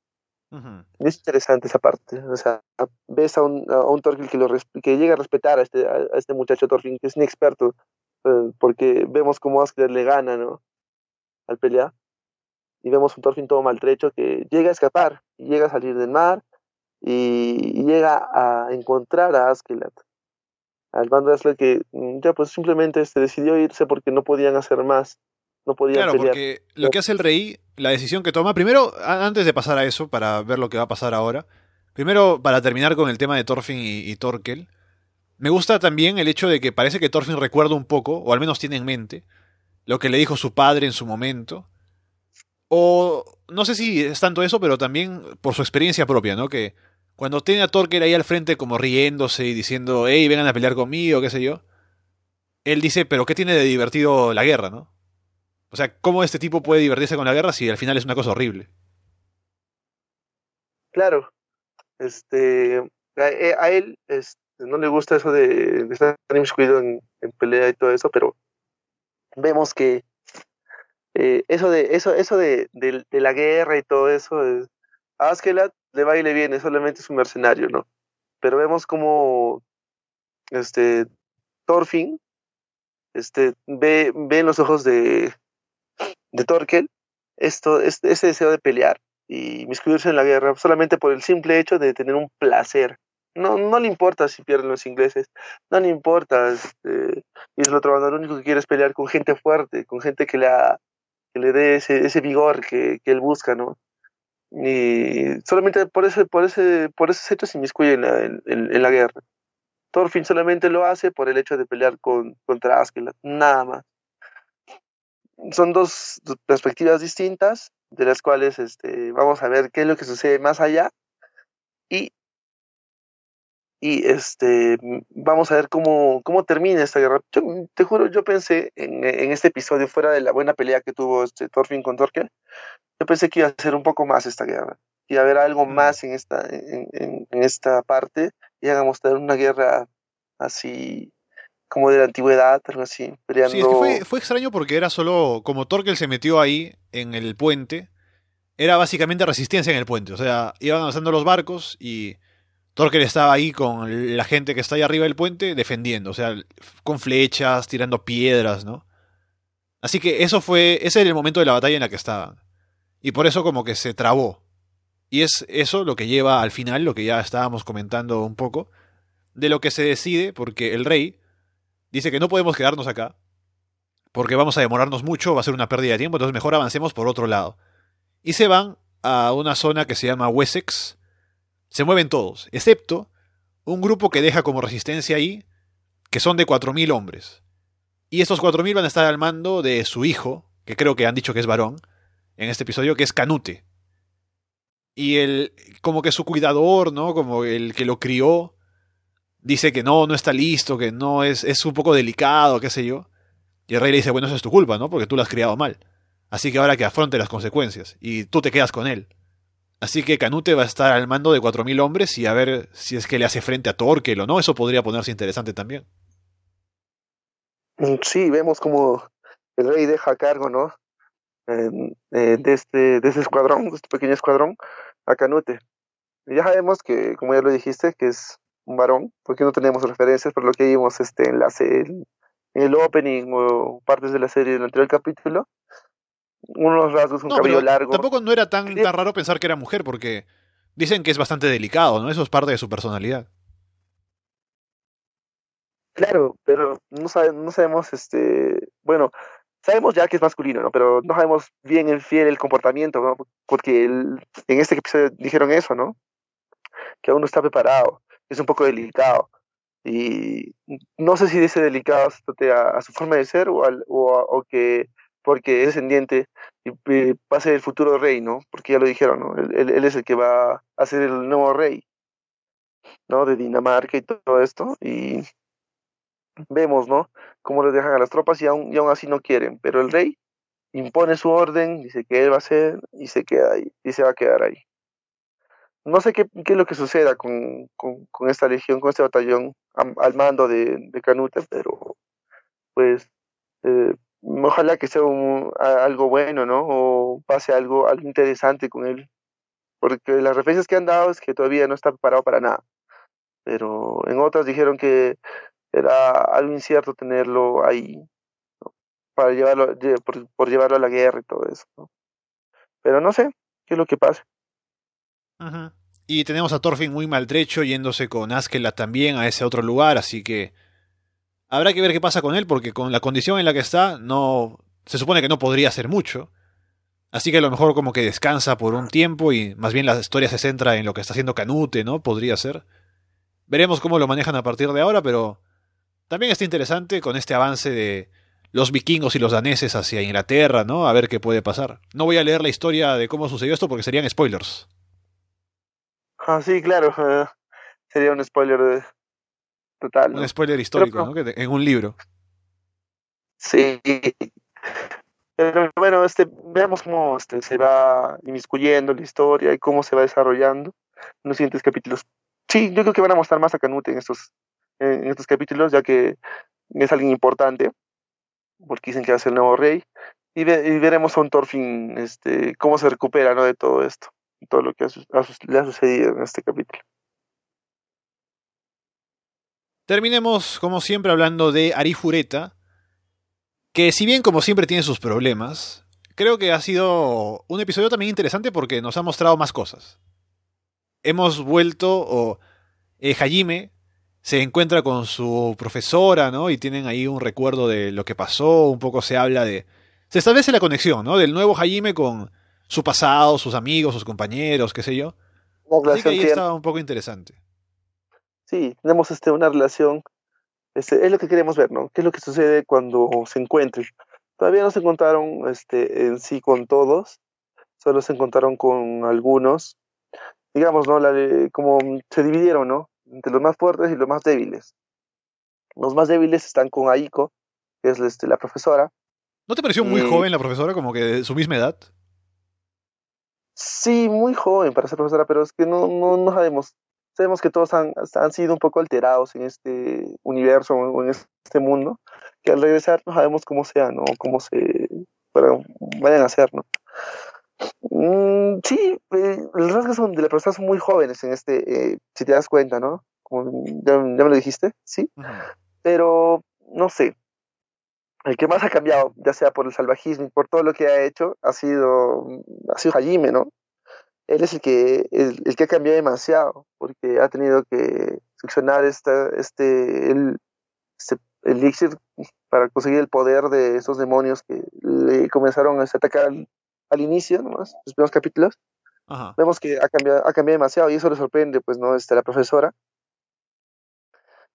Es interesante esa parte. O sea, ves a un, a un Torquil que, lo, que llega a respetar a este, a este muchacho Torquil, que es un experto, eh, porque vemos cómo Asker le gana, ¿no? Al pelear. Y vemos un Thorfinn todo maltrecho que llega a escapar, llega a salir del mar, y, llega a encontrar a Askelat. Al bando de Askeladd que mm, ya pues simplemente este, decidió irse porque no podían hacer más no podía Claro, porque lo que hace el rey, la decisión que toma, primero, antes de pasar a eso, para ver lo que va a pasar ahora, primero, para terminar con el tema de Thorfinn y, Torkel, me gusta también el hecho de que parece que Thorfinn recuerda un poco, o al menos tiene en mente, lo que le dijo su padre en su momento. O no sé si es tanto eso, pero también por su experiencia propia, ¿no? Que cuando tiene a Torkel ahí al frente como riéndose y diciendo, hey, vengan a pelear conmigo, qué sé yo, él dice, pero ¿qué tiene de divertido la guerra, no? O sea, ¿cómo este tipo puede divertirse con la guerra si al final es una cosa horrible? Claro. Este, a, eh, él este, no le gusta eso de, estar inmiscuido en, en, pelea y todo eso, pero vemos que eh, eso de eso eso de, de, la guerra y todo eso a Askeladd le va y le viene, solamente es un mercenario, ¿no? Pero vemos como este Thorfinn este ve, ve en los ojos de, de Torkel esto, ese deseo de pelear y miscuirse en la guerra solamente por el simple hecho de tener un placer. No, no le importa si pierden los ingleses, no le importa. Este, y el otro bando, lo único que quiere es pelear con gente fuerte, con gente que le, que le dé ese, ese vigor que, que, él busca, ¿no? Y solamente por ese, por ese, por ese hecho se inmiscuye en la, en, en la guerra. Thorfinn solamente lo hace por el hecho de pelear con, contra Askeladd, nada más son dos perspectivas distintas, de las cuales este, vamos a ver qué es lo que sucede más allá y, y este, vamos a ver cómo, cómo termina esta guerra. Yo, te juro, yo pensé en, en, este episodio, fuera de la buena pelea que tuvo este Thorfinn con Torkel, yo pensé que iba a ser un poco más esta guerra, que iba a haber algo más en esta, en, en, en esta parte, y a mostrar una guerra así como de la antigüedad, algo así, peleando. Sí, es que fue, fue, extraño porque era solo, como Torkel se metió ahí en el puente, era básicamente resistencia en el puente, o sea, iban avanzando los barcos y Torkel estaba ahí con la gente que está ahí arriba del puente defendiendo, o sea, con flechas, tirando piedras, ¿no? Así que eso fue, ese era el momento de la batalla en la que estaban. Y por eso como que se trabó. Y es eso lo que lleva al final, lo que ya estábamos comentando un poco, de lo que se decide, porque el rey, dice que no podemos quedarnos acá, porque vamos a demorarnos mucho, va a ser una pérdida de tiempo, entonces mejor avancemos por otro lado. Y se van a una zona que se llama Wessex. Se mueven todos, excepto un grupo que deja como resistencia ahí, que son de 4.000 hombres. Y estos 4.000 van a estar al mando de su hijo, que creo que han dicho que es varón, en este episodio, que es Canute. Y el, como que su cuidador, ¿no? Como el que lo crió, dice que no, no está listo, que no es, es un poco delicado, qué sé yo. Y el rey le dice, bueno, eso es tu culpa, ¿no? Porque tú lo has criado mal. Así que ahora que afronte las consecuencias. Y tú te quedas con él. Así que Canute va a estar al mando de 4.000 hombres y a ver si es que le hace frente a Torquel o no. Eso podría ponerse interesante también. Mm, sí, vemos como el rey deja cargo, ¿no? Eh, de, este, de este escuadrón, de este pequeño escuadrón, a Canute. Ya sabemos que, como ya lo dijiste, que es un varón, porque no tenemos referencias, por lo que vimos este enlace en el opening o partes de la serie del anterior capítulo, unos rasgos, un cabello largo. Tampoco no era tan, tan raro pensar que era mujer, porque dicen que es bastante delicado, ¿no? Eso es parte de su personalidad. Claro, pero no, no sabemos, este, bueno, sabemos ya que es masculino, ¿no? Pero no sabemos bien en fiel el comportamiento, ¿no? Porque en este episodio dijeron eso, ¿no? Que aún no está preparado, es un poco delicado. Y no sé si dice delicado a, a su forma de ser o, al, o, que porque es descendiente y, va a ser el futuro rey, ¿no? Porque ya lo dijeron, ¿no? Él, él, es el que va a ser el nuevo rey, ¿no? De Dinamarca y todo esto. Y vemos, ¿no? Cómo les dejan a las tropas y aún, y aún así no quieren. Pero el rey impone su orden, dice que él va a ser y se queda ahí, y se va a quedar ahí. No sé qué, qué es lo que suceda con, con, esta legión, con este batallón al mando de, Canute, pero pues eh, ojalá que sea algo bueno, ¿no? O pase algo, algo interesante con él. Porque las referencias que han dado es que todavía no está preparado para nada. Pero en otras dijeron que era algo incierto tenerlo ahí, para llevarlo, por, llevarlo a la guerra y todo eso. Pero no sé qué es lo que pasa. Y tenemos a Thorfinn muy maltrecho yéndose con Askela también a ese otro lugar, así que habrá que ver qué pasa con él, porque con la condición en la que está, no. Se supone que no podría hacer mucho. Así que a lo mejor como que descansa por un tiempo y más bien la historia se centra en lo que está haciendo Canute, ¿no? Podría ser. Veremos cómo lo manejan a partir de ahora, pero también está interesante con este avance de los vikingos y los daneses hacia Inglaterra, ¿no? A ver qué puede pasar. No voy a leer la historia de cómo sucedió esto porque serían spoilers. Ah, sí, claro. Eh, sería un spoiler total. Un spoiler histórico, ¿no? En un libro. Sí. Pero bueno, este, veamos cómo este, se va inmiscuyendo la historia y cómo se va desarrollando en los siguientes capítulos. Sí, yo creo que van a mostrar más a Canute en estos en estos capítulos, ya que es alguien importante, porque dicen que va a ser el nuevo rey, y, veremos a un Thorfinn este, cómo se recupera ¿no? de todo esto, todo lo que le ha sucedido en este capítulo. Terminemos, como siempre, hablando de Arifureta, que si bien como siempre tiene sus problemas, creo que ha sido un episodio también interesante porque nos ha mostrado más cosas. Hemos vuelto, o eh, Hajime se encuentra con su profesora, ¿no? Y tienen ahí un recuerdo de lo que pasó, un poco se habla de... Se establece la conexión, ¿no? Del nuevo Jaime con su pasado, sus amigos, sus compañeros, qué sé yo. Así que ahí está un poco interesante. Sí, tenemos este, una relación, este, es lo que queremos ver, ¿no? ¿Qué es lo que sucede cuando se encuentren? Todavía no se encontraron este, en sí con todos, solo se encontraron con algunos. Digamos, ¿no? La, como se dividieron, ¿no? entre los más fuertes y los más débiles. Los más débiles están con Aiko, que es este, la profesora. ¿No te pareció muy joven la profesora, como que de su misma edad? Sí, muy joven para ser profesora, pero es que no, no, no sabemos. Sabemos que todos han, han, sido un poco alterados en este universo o en este mundo, que al regresar no sabemos cómo sea, ¿no? Cómo se vayan a hacer, ¿no? Mm, sí, eh, los rasgos son de la profesora son muy jóvenes en este, eh, si te das cuenta, ¿no? Como ya, me lo dijiste, sí. Pero, no sé. El que más ha cambiado, ya sea por el salvajismo y por todo lo que ha hecho, ha sido, ha sido Hajime, ¿no? Él es el que, el, que ha cambiado demasiado, porque ha tenido que seccionar esta, este, el, este elixir para conseguir el poder de esos demonios que le comenzaron a atacar al inicio, nomás, los primeros capítulos, vemos que ha cambiado, ha cambiado demasiado y eso le sorprende, pues, ¿no? Este, la profesora.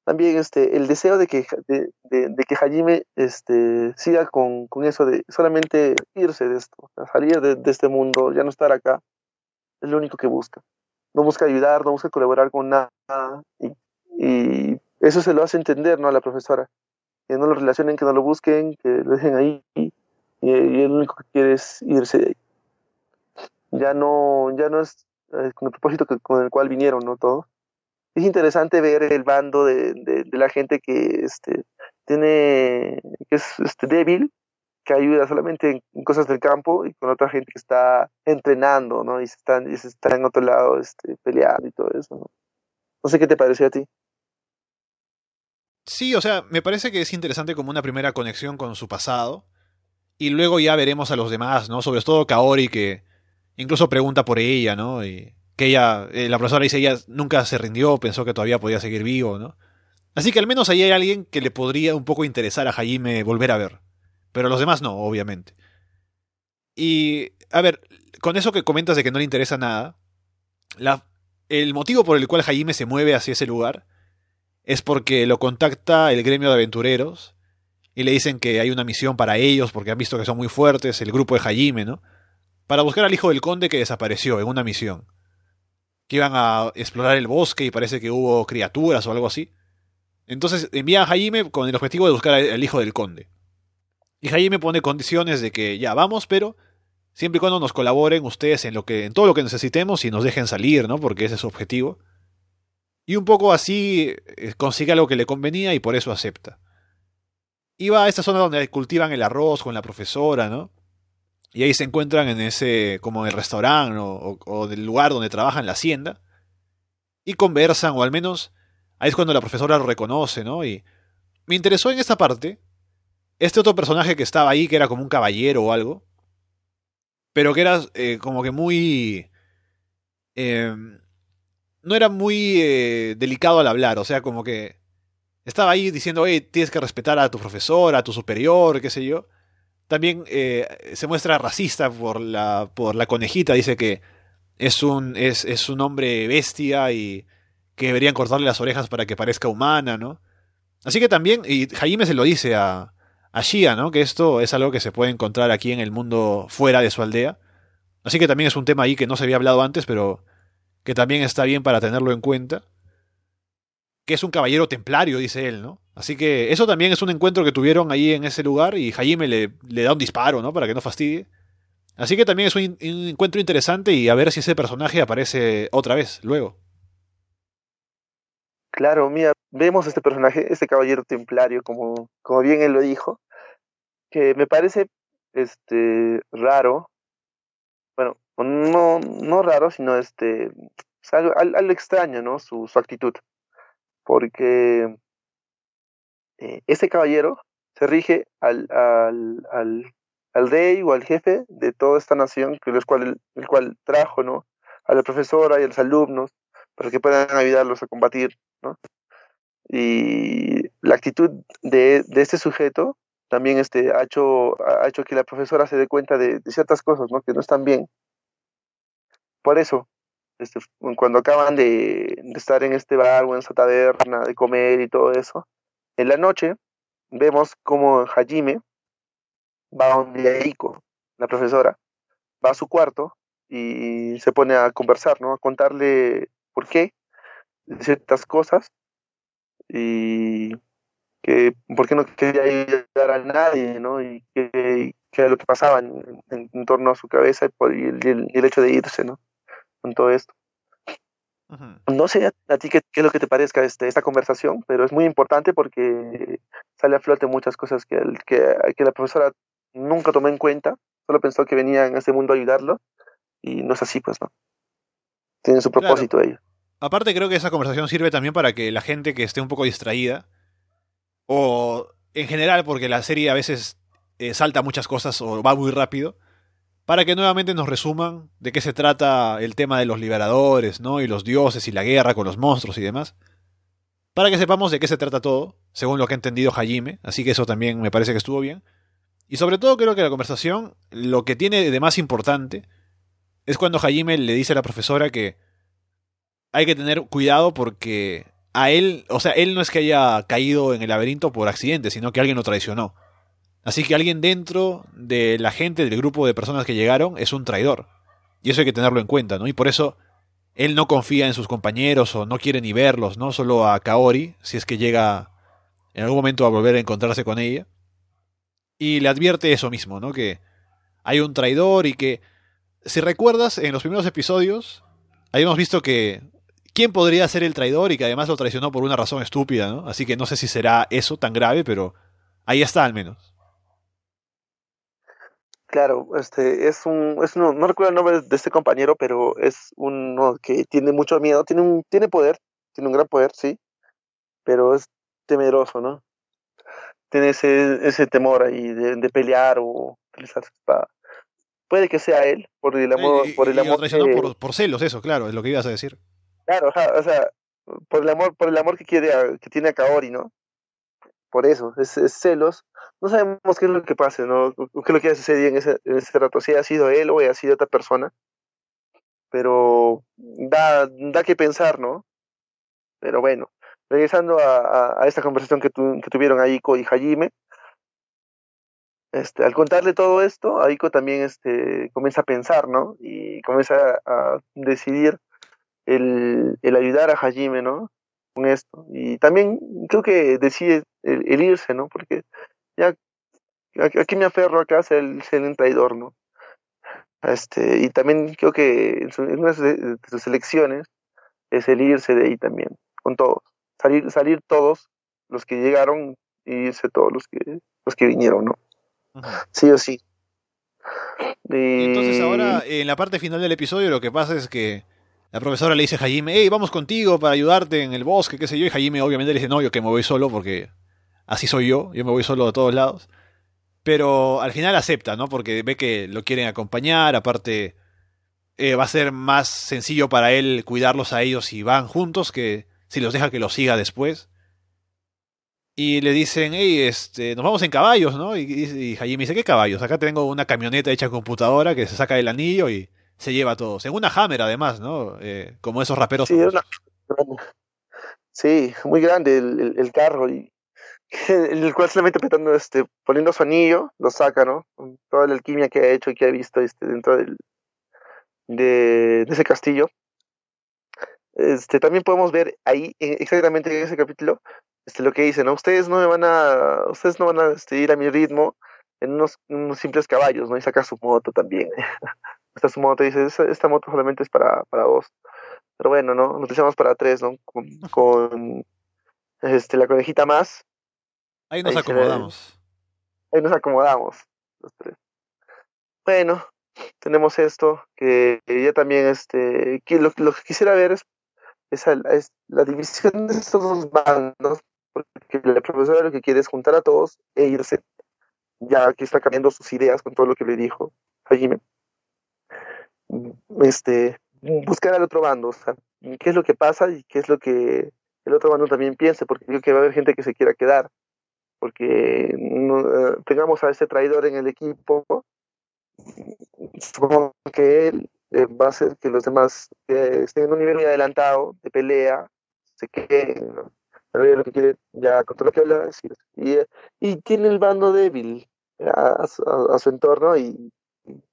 También este, el deseo de que, de, de, que Hajime este, siga con, con, eso de solamente irse de esto, salir de, este mundo, ya no estar acá, es lo único que busca. No busca ayudar, no busca colaborar con nada y, y eso se lo hace entender, ¿no? A la profesora. Que no lo relacionen, que no lo busquen, que lo dejen ahí y, y el único que quiere es irse de ahí. Ya no, ya no es eh, con el propósito que, con el cual vinieron, ¿no? Todos. Es interesante ver el bando de, de, la gente que este, tiene, que es este, débil, que ayuda solamente en, cosas del campo y con otra gente que está entrenando, ¿no? Y se están, y se en otro lado este, peleando y todo eso, ¿no? Sé qué te pareció a ti. Sí, o sea, me parece que es interesante como una primera conexión con su pasado. Y luego ya veremos a los demás, ¿no? Sobre todo Kaori, que incluso pregunta por ella, ¿no? Que ella, eh, la profesora dice, ella nunca se rindió, pensó que todavía podía seguir vivo, ¿no? Así que al menos ahí hay alguien que le podría un poco interesar a Jaime volver a ver. Pero los demás no, obviamente. Y, a ver, con eso que comentas de que no le interesa nada, la, el motivo por el cual Jaime se mueve hacia ese lugar es porque lo contacta el gremio de aventureros y le dicen que hay una misión para ellos porque han visto que son muy fuertes, el grupo de Jaime, ¿no? Para buscar al hijo del conde que desapareció en una misión. Que iban a explorar el bosque y parece que hubo criaturas o algo así. Entonces envía a Jaime con el objetivo de buscar al hijo del conde. Y Jaime pone condiciones de que ya vamos, pero siempre y cuando nos colaboren ustedes en lo que en todo lo que necesitemos y nos dejen salir, ¿no? Porque ese es su objetivo. Y un poco así eh, consigue algo que le convenía y por eso acepta. Iba a esta zona donde cultivan el arroz con la profesora, ¿no? Y ahí se encuentran en ese, como en el restaurante o, o, del lugar donde trabajan la hacienda. Y conversan, o al menos ahí es cuando la profesora lo reconoce, ¿no? Y me interesó en esta parte este otro personaje que estaba ahí, que era como un caballero o algo, pero que era eh, como que muy... Eh, no era muy eh, delicado al hablar, o sea, como que estaba ahí diciendo, hey, tienes que respetar a tu profesor, a tu superior, qué sé yo. También eh, se muestra racista por la, por la conejita, dice que es un, es, es un hombre bestia y que deberían cortarle las orejas para que parezca humana, ¿no? Así que también, y Jaime se lo dice a, a Shia, ¿no? Que esto es algo que se puede encontrar aquí en el mundo fuera de su aldea. Así que también es un tema ahí que no se había hablado antes, pero que también está bien para tenerlo en cuenta. Que es un caballero templario, dice él, ¿no? Así que eso también es un encuentro que tuvieron ahí en ese lugar y Jaime le, le da un disparo, ¿no? Para que no fastidie. Así que también es un, un, encuentro interesante y a ver si ese personaje aparece otra vez luego. Claro, mira, vemos este personaje, este caballero templario, como, como bien él lo dijo, que me parece este raro, bueno, no, no raro, sino este algo, algo extraño, ¿no? Su, su actitud. Porque eh, ese caballero se rige al, al, al, al, rey o al jefe de toda esta nación, que el cual, el cual trajo, ¿no? A la profesora y a los alumnos, para que puedan ayudarlos a combatir ¿no? Y la actitud de, de este sujeto también este, ha, hecho, ha hecho que la profesora se dé cuenta de, de ciertas cosas ¿no? que no están bien. Por eso, este, cuando acaban de, estar en este bar o en esa taberna, de comer y todo eso, en la noche vemos como Hajime va donde Aiko, la profesora, va a su cuarto y se pone a conversar, ¿no? A contarle por qué ciertas cosas y que por qué no quería ayudar a nadie, ¿no? Y que, que lo que pasaba en, torno a su cabeza y, por, el, el, hecho de irse, ¿no? Con todo esto. Uh -huh. No sé a, a ti qué, qué, es lo que te parezca este, esta conversación, pero es muy importante porque sale a flote muchas cosas que, el, que, que la profesora nunca tomó en cuenta, solo pensó que venía en este mundo a ayudarlo y no es así, pues, ¿no? Tienen su propósito claro. ellos. Aparte creo que esa conversación sirve también para que la gente que esté un poco distraída, o en general porque la serie a veces eh, salta muchas cosas o va muy rápido, para que nuevamente nos resuman de qué se trata el tema de los liberadores, ¿no? Y los dioses y la guerra con los monstruos y demás. Para que sepamos de qué se trata todo, según lo que ha entendido Hajime, así que eso también me parece que estuvo bien. Y sobre todo creo que la conversación, lo que tiene de más importante, es cuando Hajime le dice a la profesora que hay que tener cuidado porque a él, o sea, él no es que haya caído en el laberinto por accidente, sino que alguien lo traicionó. Así que alguien dentro de la gente, del grupo de personas que llegaron, es un traidor. Y eso hay que tenerlo en cuenta, ¿no? Y por eso él no confía en sus compañeros o no quiere ni verlos, ¿no? Solo a Kaori, si es que llega en algún momento a volver a encontrarse con ella. Y le advierte eso mismo, ¿no? Que hay un traidor y que, si recuerdas, en los primeros episodios habíamos visto que quién podría ser el traidor y que además lo traicionó por una razón estúpida, ¿no? Así que no sé si será eso tan grave, pero ahí está al menos. Claro, este es un, es no recuerdo el nombre de este compañero, pero es uno que tiene mucho miedo, tiene un, tiene poder, tiene un gran poder, sí, pero es temeroso, ¿no? Tiene ese, ese temor ahí de, pelear o utilizar su espada. Puede que sea él, por el amor, por el amor. por, por, celos, eso, claro, es lo que ibas a decir. Claro, o sea, por el amor, por el amor que quiere, que tiene a Kaori, ¿no? Por eso, es, celos no sabemos qué es lo que pase, ¿no? ¿Qué es lo que ha sucedido en ese, en ese rato? Si ha sido él o ha sido otra persona. Pero da, da que pensar, ¿no? Pero bueno, regresando a, a, esta conversación que, que tuvieron Aiko y Hajime, este, al contarle todo esto, Aiko también este, comienza a pensar, ¿no? Y comienza a decidir el, el ayudar a Hajime, ¿no? Con esto. Y también creo que decide el irse, ¿no? Porque ya aquí me aferro acá a ser el, traidor, ¿no? Este, y también creo que en, una de, sus elecciones es el irse de ahí también, con todos. Salir, salir todos los que llegaron y irse todos los que, los que vinieron, ¿no? Sí o sí. Y... Entonces ahora, en la parte final del episodio, lo que pasa es que la profesora le dice a Jaime, hey, vamos contigo para ayudarte en el bosque, qué sé yo, y Jaime obviamente le dice, no, yo que me voy solo porque así soy yo, yo me voy solo de todos lados. Pero al final acepta, ¿no? Porque ve que lo quieren acompañar, aparte eh, va a ser más sencillo para él cuidarlos a ellos si van juntos que si los deja que los siga después. Y le dicen, hey, este, nos vamos en caballos, ¿no? Y, y, dice, ¿qué caballos? Acá tengo una camioneta hecha computadora que se saca el anillo y se lleva todo. En una Hammer, además, ¿no? Eh, como esos raperos. Sí, sí muy grande el, el, carro. Y el cual solamente apretando, este, poniendo su anillo, lo saca, ¿no? Toda la alquimia que ha hecho y que ha visto este, dentro del, de, ese castillo. Este, también podemos ver ahí, e, exactamente en ese capítulo, este, lo que dice, ¿no? Ustedes no me van a, ustedes no van a este, ir a mi ritmo en unos, simples caballos, ¿no? Y saca su moto también. esta su moto dice, esta, moto solamente es para, para dos. Pero bueno, ¿no? Nos echamos para tres, ¿no? Con, con este, la conejita más, Ahí nos acomodamos. Ahí nos acomodamos, los tres. Bueno, tenemos esto, que ya también, este, que lo, lo que quisiera ver es, es, la división de estos dos bandos, porque la profesora lo que quiere es juntar a todos e irse, ya que está cambiando sus ideas con todo lo que le dijo a Jimmy. Este, buscar al otro bando, o sea, qué es lo que pasa y qué es lo que el otro bando también piense, porque creo que va a haber gente que se quiera quedar porque no, eh, tengamos a ese traidor en el equipo, supongo que él eh, va a hacer que los demás eh, estén en un nivel muy adelantado de pelea, se queden, lo que quiere ya con todo lo que habla decir. Y, y tiene el bando débil a, su entorno y,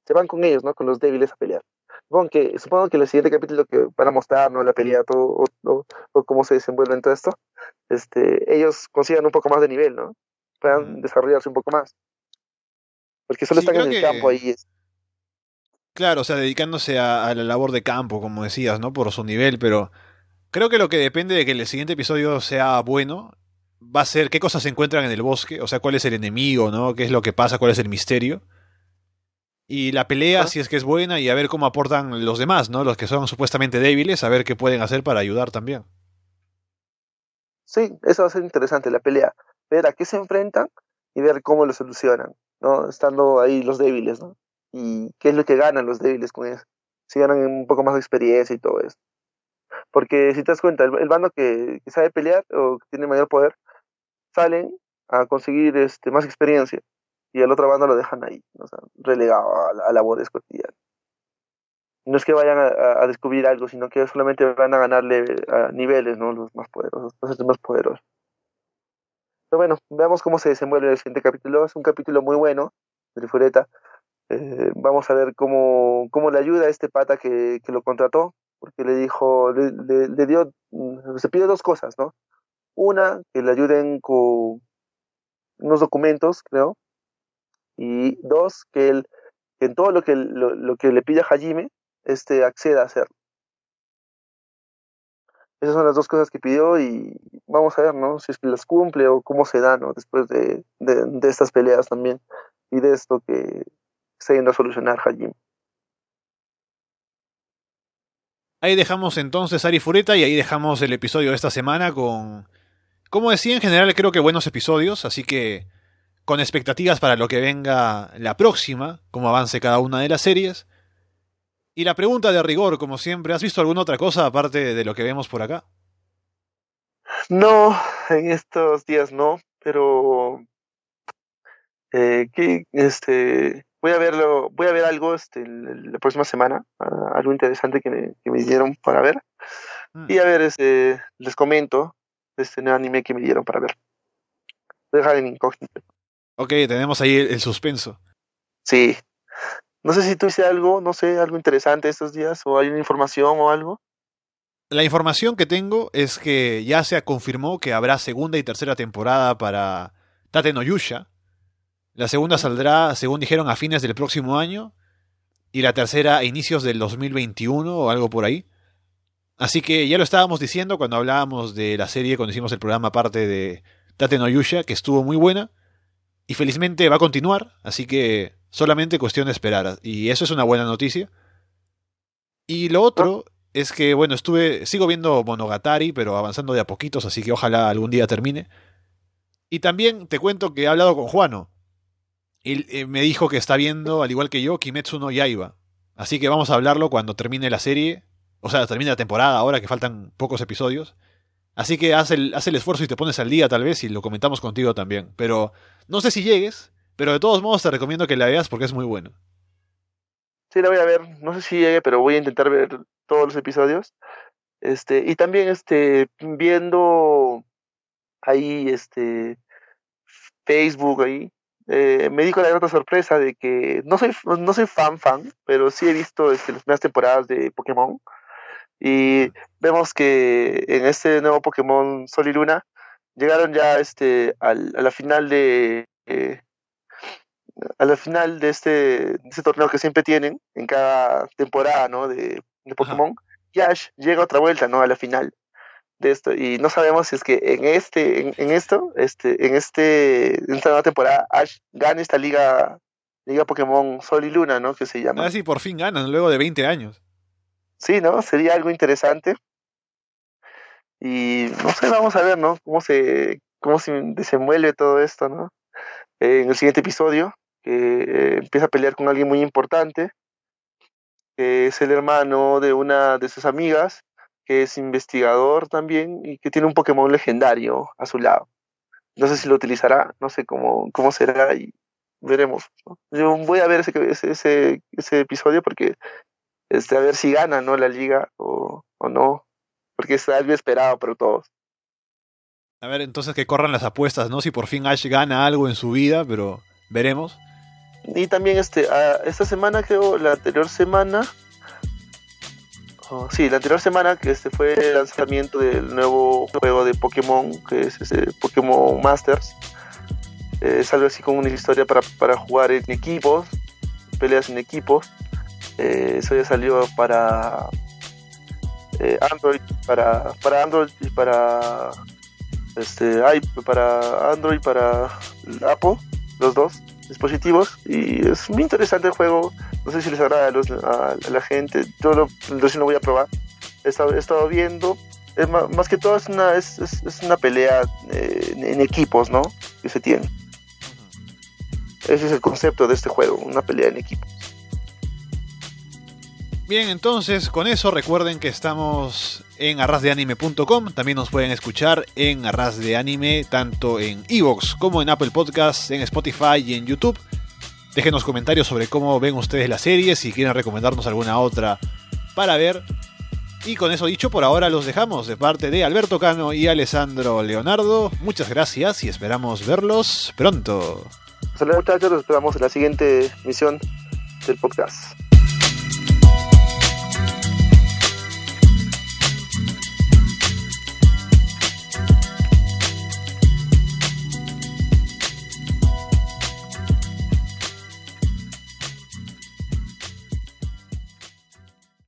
se van con ellos, ¿no? Con los débiles a pelear. Supongo que, supongo que el siguiente capítulo que van a mostrar, ¿no? La pelea, todo, o, o cómo se desenvuelve en todo esto, este, ellos consigan un poco más de nivel, ¿no? Puedan desarrollarse un poco más. Porque solo están en el campo ahí. Claro, o sea, dedicándose a, la labor de campo, como decías, ¿no? Por su nivel, pero creo que lo que depende de que el siguiente episodio sea bueno va a ser qué cosas se encuentran en el bosque, o sea, cuál es el enemigo, ¿no? ¿Qué es lo que pasa? ¿Cuál es el misterio? Y la pelea, si es que es buena, y a ver cómo aportan los demás, ¿no? Los que son supuestamente débiles, a ver qué pueden hacer para ayudar también. Sí, eso va a ser interesante, la pelea. Ver a qué se enfrentan y ver cómo lo solucionan, ¿no? Estando ahí los débiles, ¿no? Y qué es lo que ganan los débiles con eso. Si ganan un poco más de experiencia y todo eso. Porque si te das cuenta, el, bando que, sabe pelear o que tiene mayor poder, salen a conseguir este, más experiencia. Y el otro bando lo dejan ahí, o sea, relegado a, la, labores cotidianas no es que vayan a, descubrir algo, sino que solamente van a ganarle a niveles, ¿no? Los más poderosos, los más poderosos. Pero bueno, veamos cómo se desenvuelve el siguiente capítulo. Es un capítulo muy bueno de Fureta. Eh, vamos a ver cómo, cómo le ayuda a este pata que, que lo contrató porque le dijo, le, le, dio, se pidió dos cosas, ¿no? Una, que le ayuden con unos documentos, creo, y dos, que él, en todo lo que, lo, que le pide a Hajime, este, acceda a hacerlo. Esas son las dos cosas que pidió y vamos a ver, ¿no? Si es que las cumple o cómo se da, ¿no? Después de, de, estas peleas también y de esto que está yendo a solucionar Hajime. Ahí dejamos entonces Ari Fureta y ahí dejamos el episodio de esta semana con, como decía, en general creo que buenos episodios, así que con expectativas para lo que venga la próxima, como avance cada una de las series. Y la pregunta de rigor, como siempre, ¿has visto alguna otra cosa aparte de lo que vemos por acá? No, en estos días no, pero eh, que este voy a verlo, voy a ver algo este, la próxima semana, ah, algo interesante que me, que me, dieron para ver. Mm. Y a ver, este, les comento este nuevo anime que me dieron para ver. Dejar en incógnito. Ok, tenemos ahí el, suspenso. Sí. No sé si tú hiciste algo, no sé, algo interesante estos días, o hay una información o algo. La información que tengo es que ya se confirmó que habrá segunda y tercera temporada para Tate no Yusha, la segunda saldrá, según dijeron, a fines del próximo año. Y la tercera a inicios del 2021 o algo por ahí. Así que ya lo estábamos diciendo cuando hablábamos de la serie, cuando hicimos el programa aparte de Tate no Yusha, que estuvo muy buena. Y felizmente va a continuar, así que solamente cuestión de esperar. Y eso es una buena noticia. Y lo otro es que, bueno, estuve, sigo viendo Monogatari, pero avanzando de a poquitos, así que ojalá algún día termine. Y también te cuento que he hablado con Juano, él eh, me dijo que está viendo, al igual que yo, Kimetsu no Yaiba. Así que vamos a hablarlo cuando termine la serie. O sea, termine la temporada ahora que faltan pocos episodios. Así que haz el, haz el esfuerzo y te pones al día tal vez y lo comentamos contigo también. Pero no sé si llegues, pero de todos modos te recomiendo que la veas porque es muy bueno. Sí, la voy a ver. No sé si llegue, pero voy a intentar ver todos los episodios. Este, y también este, viendo ahí este Facebook ahí, eh, me dijo la grata sorpresa de que no soy, no soy fan fan, pero sí he visto este, las primeras temporadas de Pokémon. Y vemos que en este nuevo Pokémon Sol y Luna llegaron ya este, al, a la final de eh, a la final de este, este, torneo que siempre tienen en cada temporada ¿no? de, de Pokémon. Y Ash llega otra vuelta ¿no? a la final de esto y no sabemos si es que en este en, esto este en este en esta nueva temporada Ash gane esta liga liga Pokémon Sol y Luna no que se llama ah sí por fin ganan luego de 20 años sí no sería algo interesante y no sé vamos a ver no cómo se cómo se desenvuelve todo esto no en el siguiente episodio que eh, empieza a pelear con alguien muy importante que es el hermano de una de sus amigas que es investigador también y que tiene un Pokémon legendario a su lado. No sé si lo utilizará, no sé cómo, cómo será y veremos. Yo voy a ver ese, ese, ese, episodio porque este, a ver si gana ¿no? la liga o, o no, porque es algo esperado por todos. A ver, entonces que corran las apuestas, ¿no? Si por fin Ash gana algo en su vida, pero veremos. Y también este, esta semana creo, la anterior semana, sí, la anterior semana que este fue el lanzamiento del nuevo juego de Pokémon, que es ese Pokémon Masters. Eh, es algo así como una historia para, para jugar en equipos, peleas en equipos. Eh, eso ya salió para eh, Android, para, para Android y para este para Android, para Apple, los dos dispositivos y es muy interesante el juego. No sé si les agrada a, la gente. Yo lo, recién lo voy a probar. He estado, viendo. Es más, que todo es una, es, es, una pelea eh, en equipos, ¿no? Que se tiene. Ese es el concepto de este juego, una pelea en equipos. Bien, entonces con eso recuerden que estamos en arrasdeanime.com. También nos pueden escuchar en Arras de Anime, tanto en Evox como en Apple Podcasts, en Spotify y en YouTube. Déjenos comentarios sobre cómo ven ustedes la serie, si quieren recomendarnos alguna otra para ver. Y con eso dicho, por ahora los dejamos de parte de Alberto Cano y Alessandro Leonardo. Muchas gracias y esperamos verlos pronto. Saludos muchachos, nos esperamos en la siguiente misión del podcast.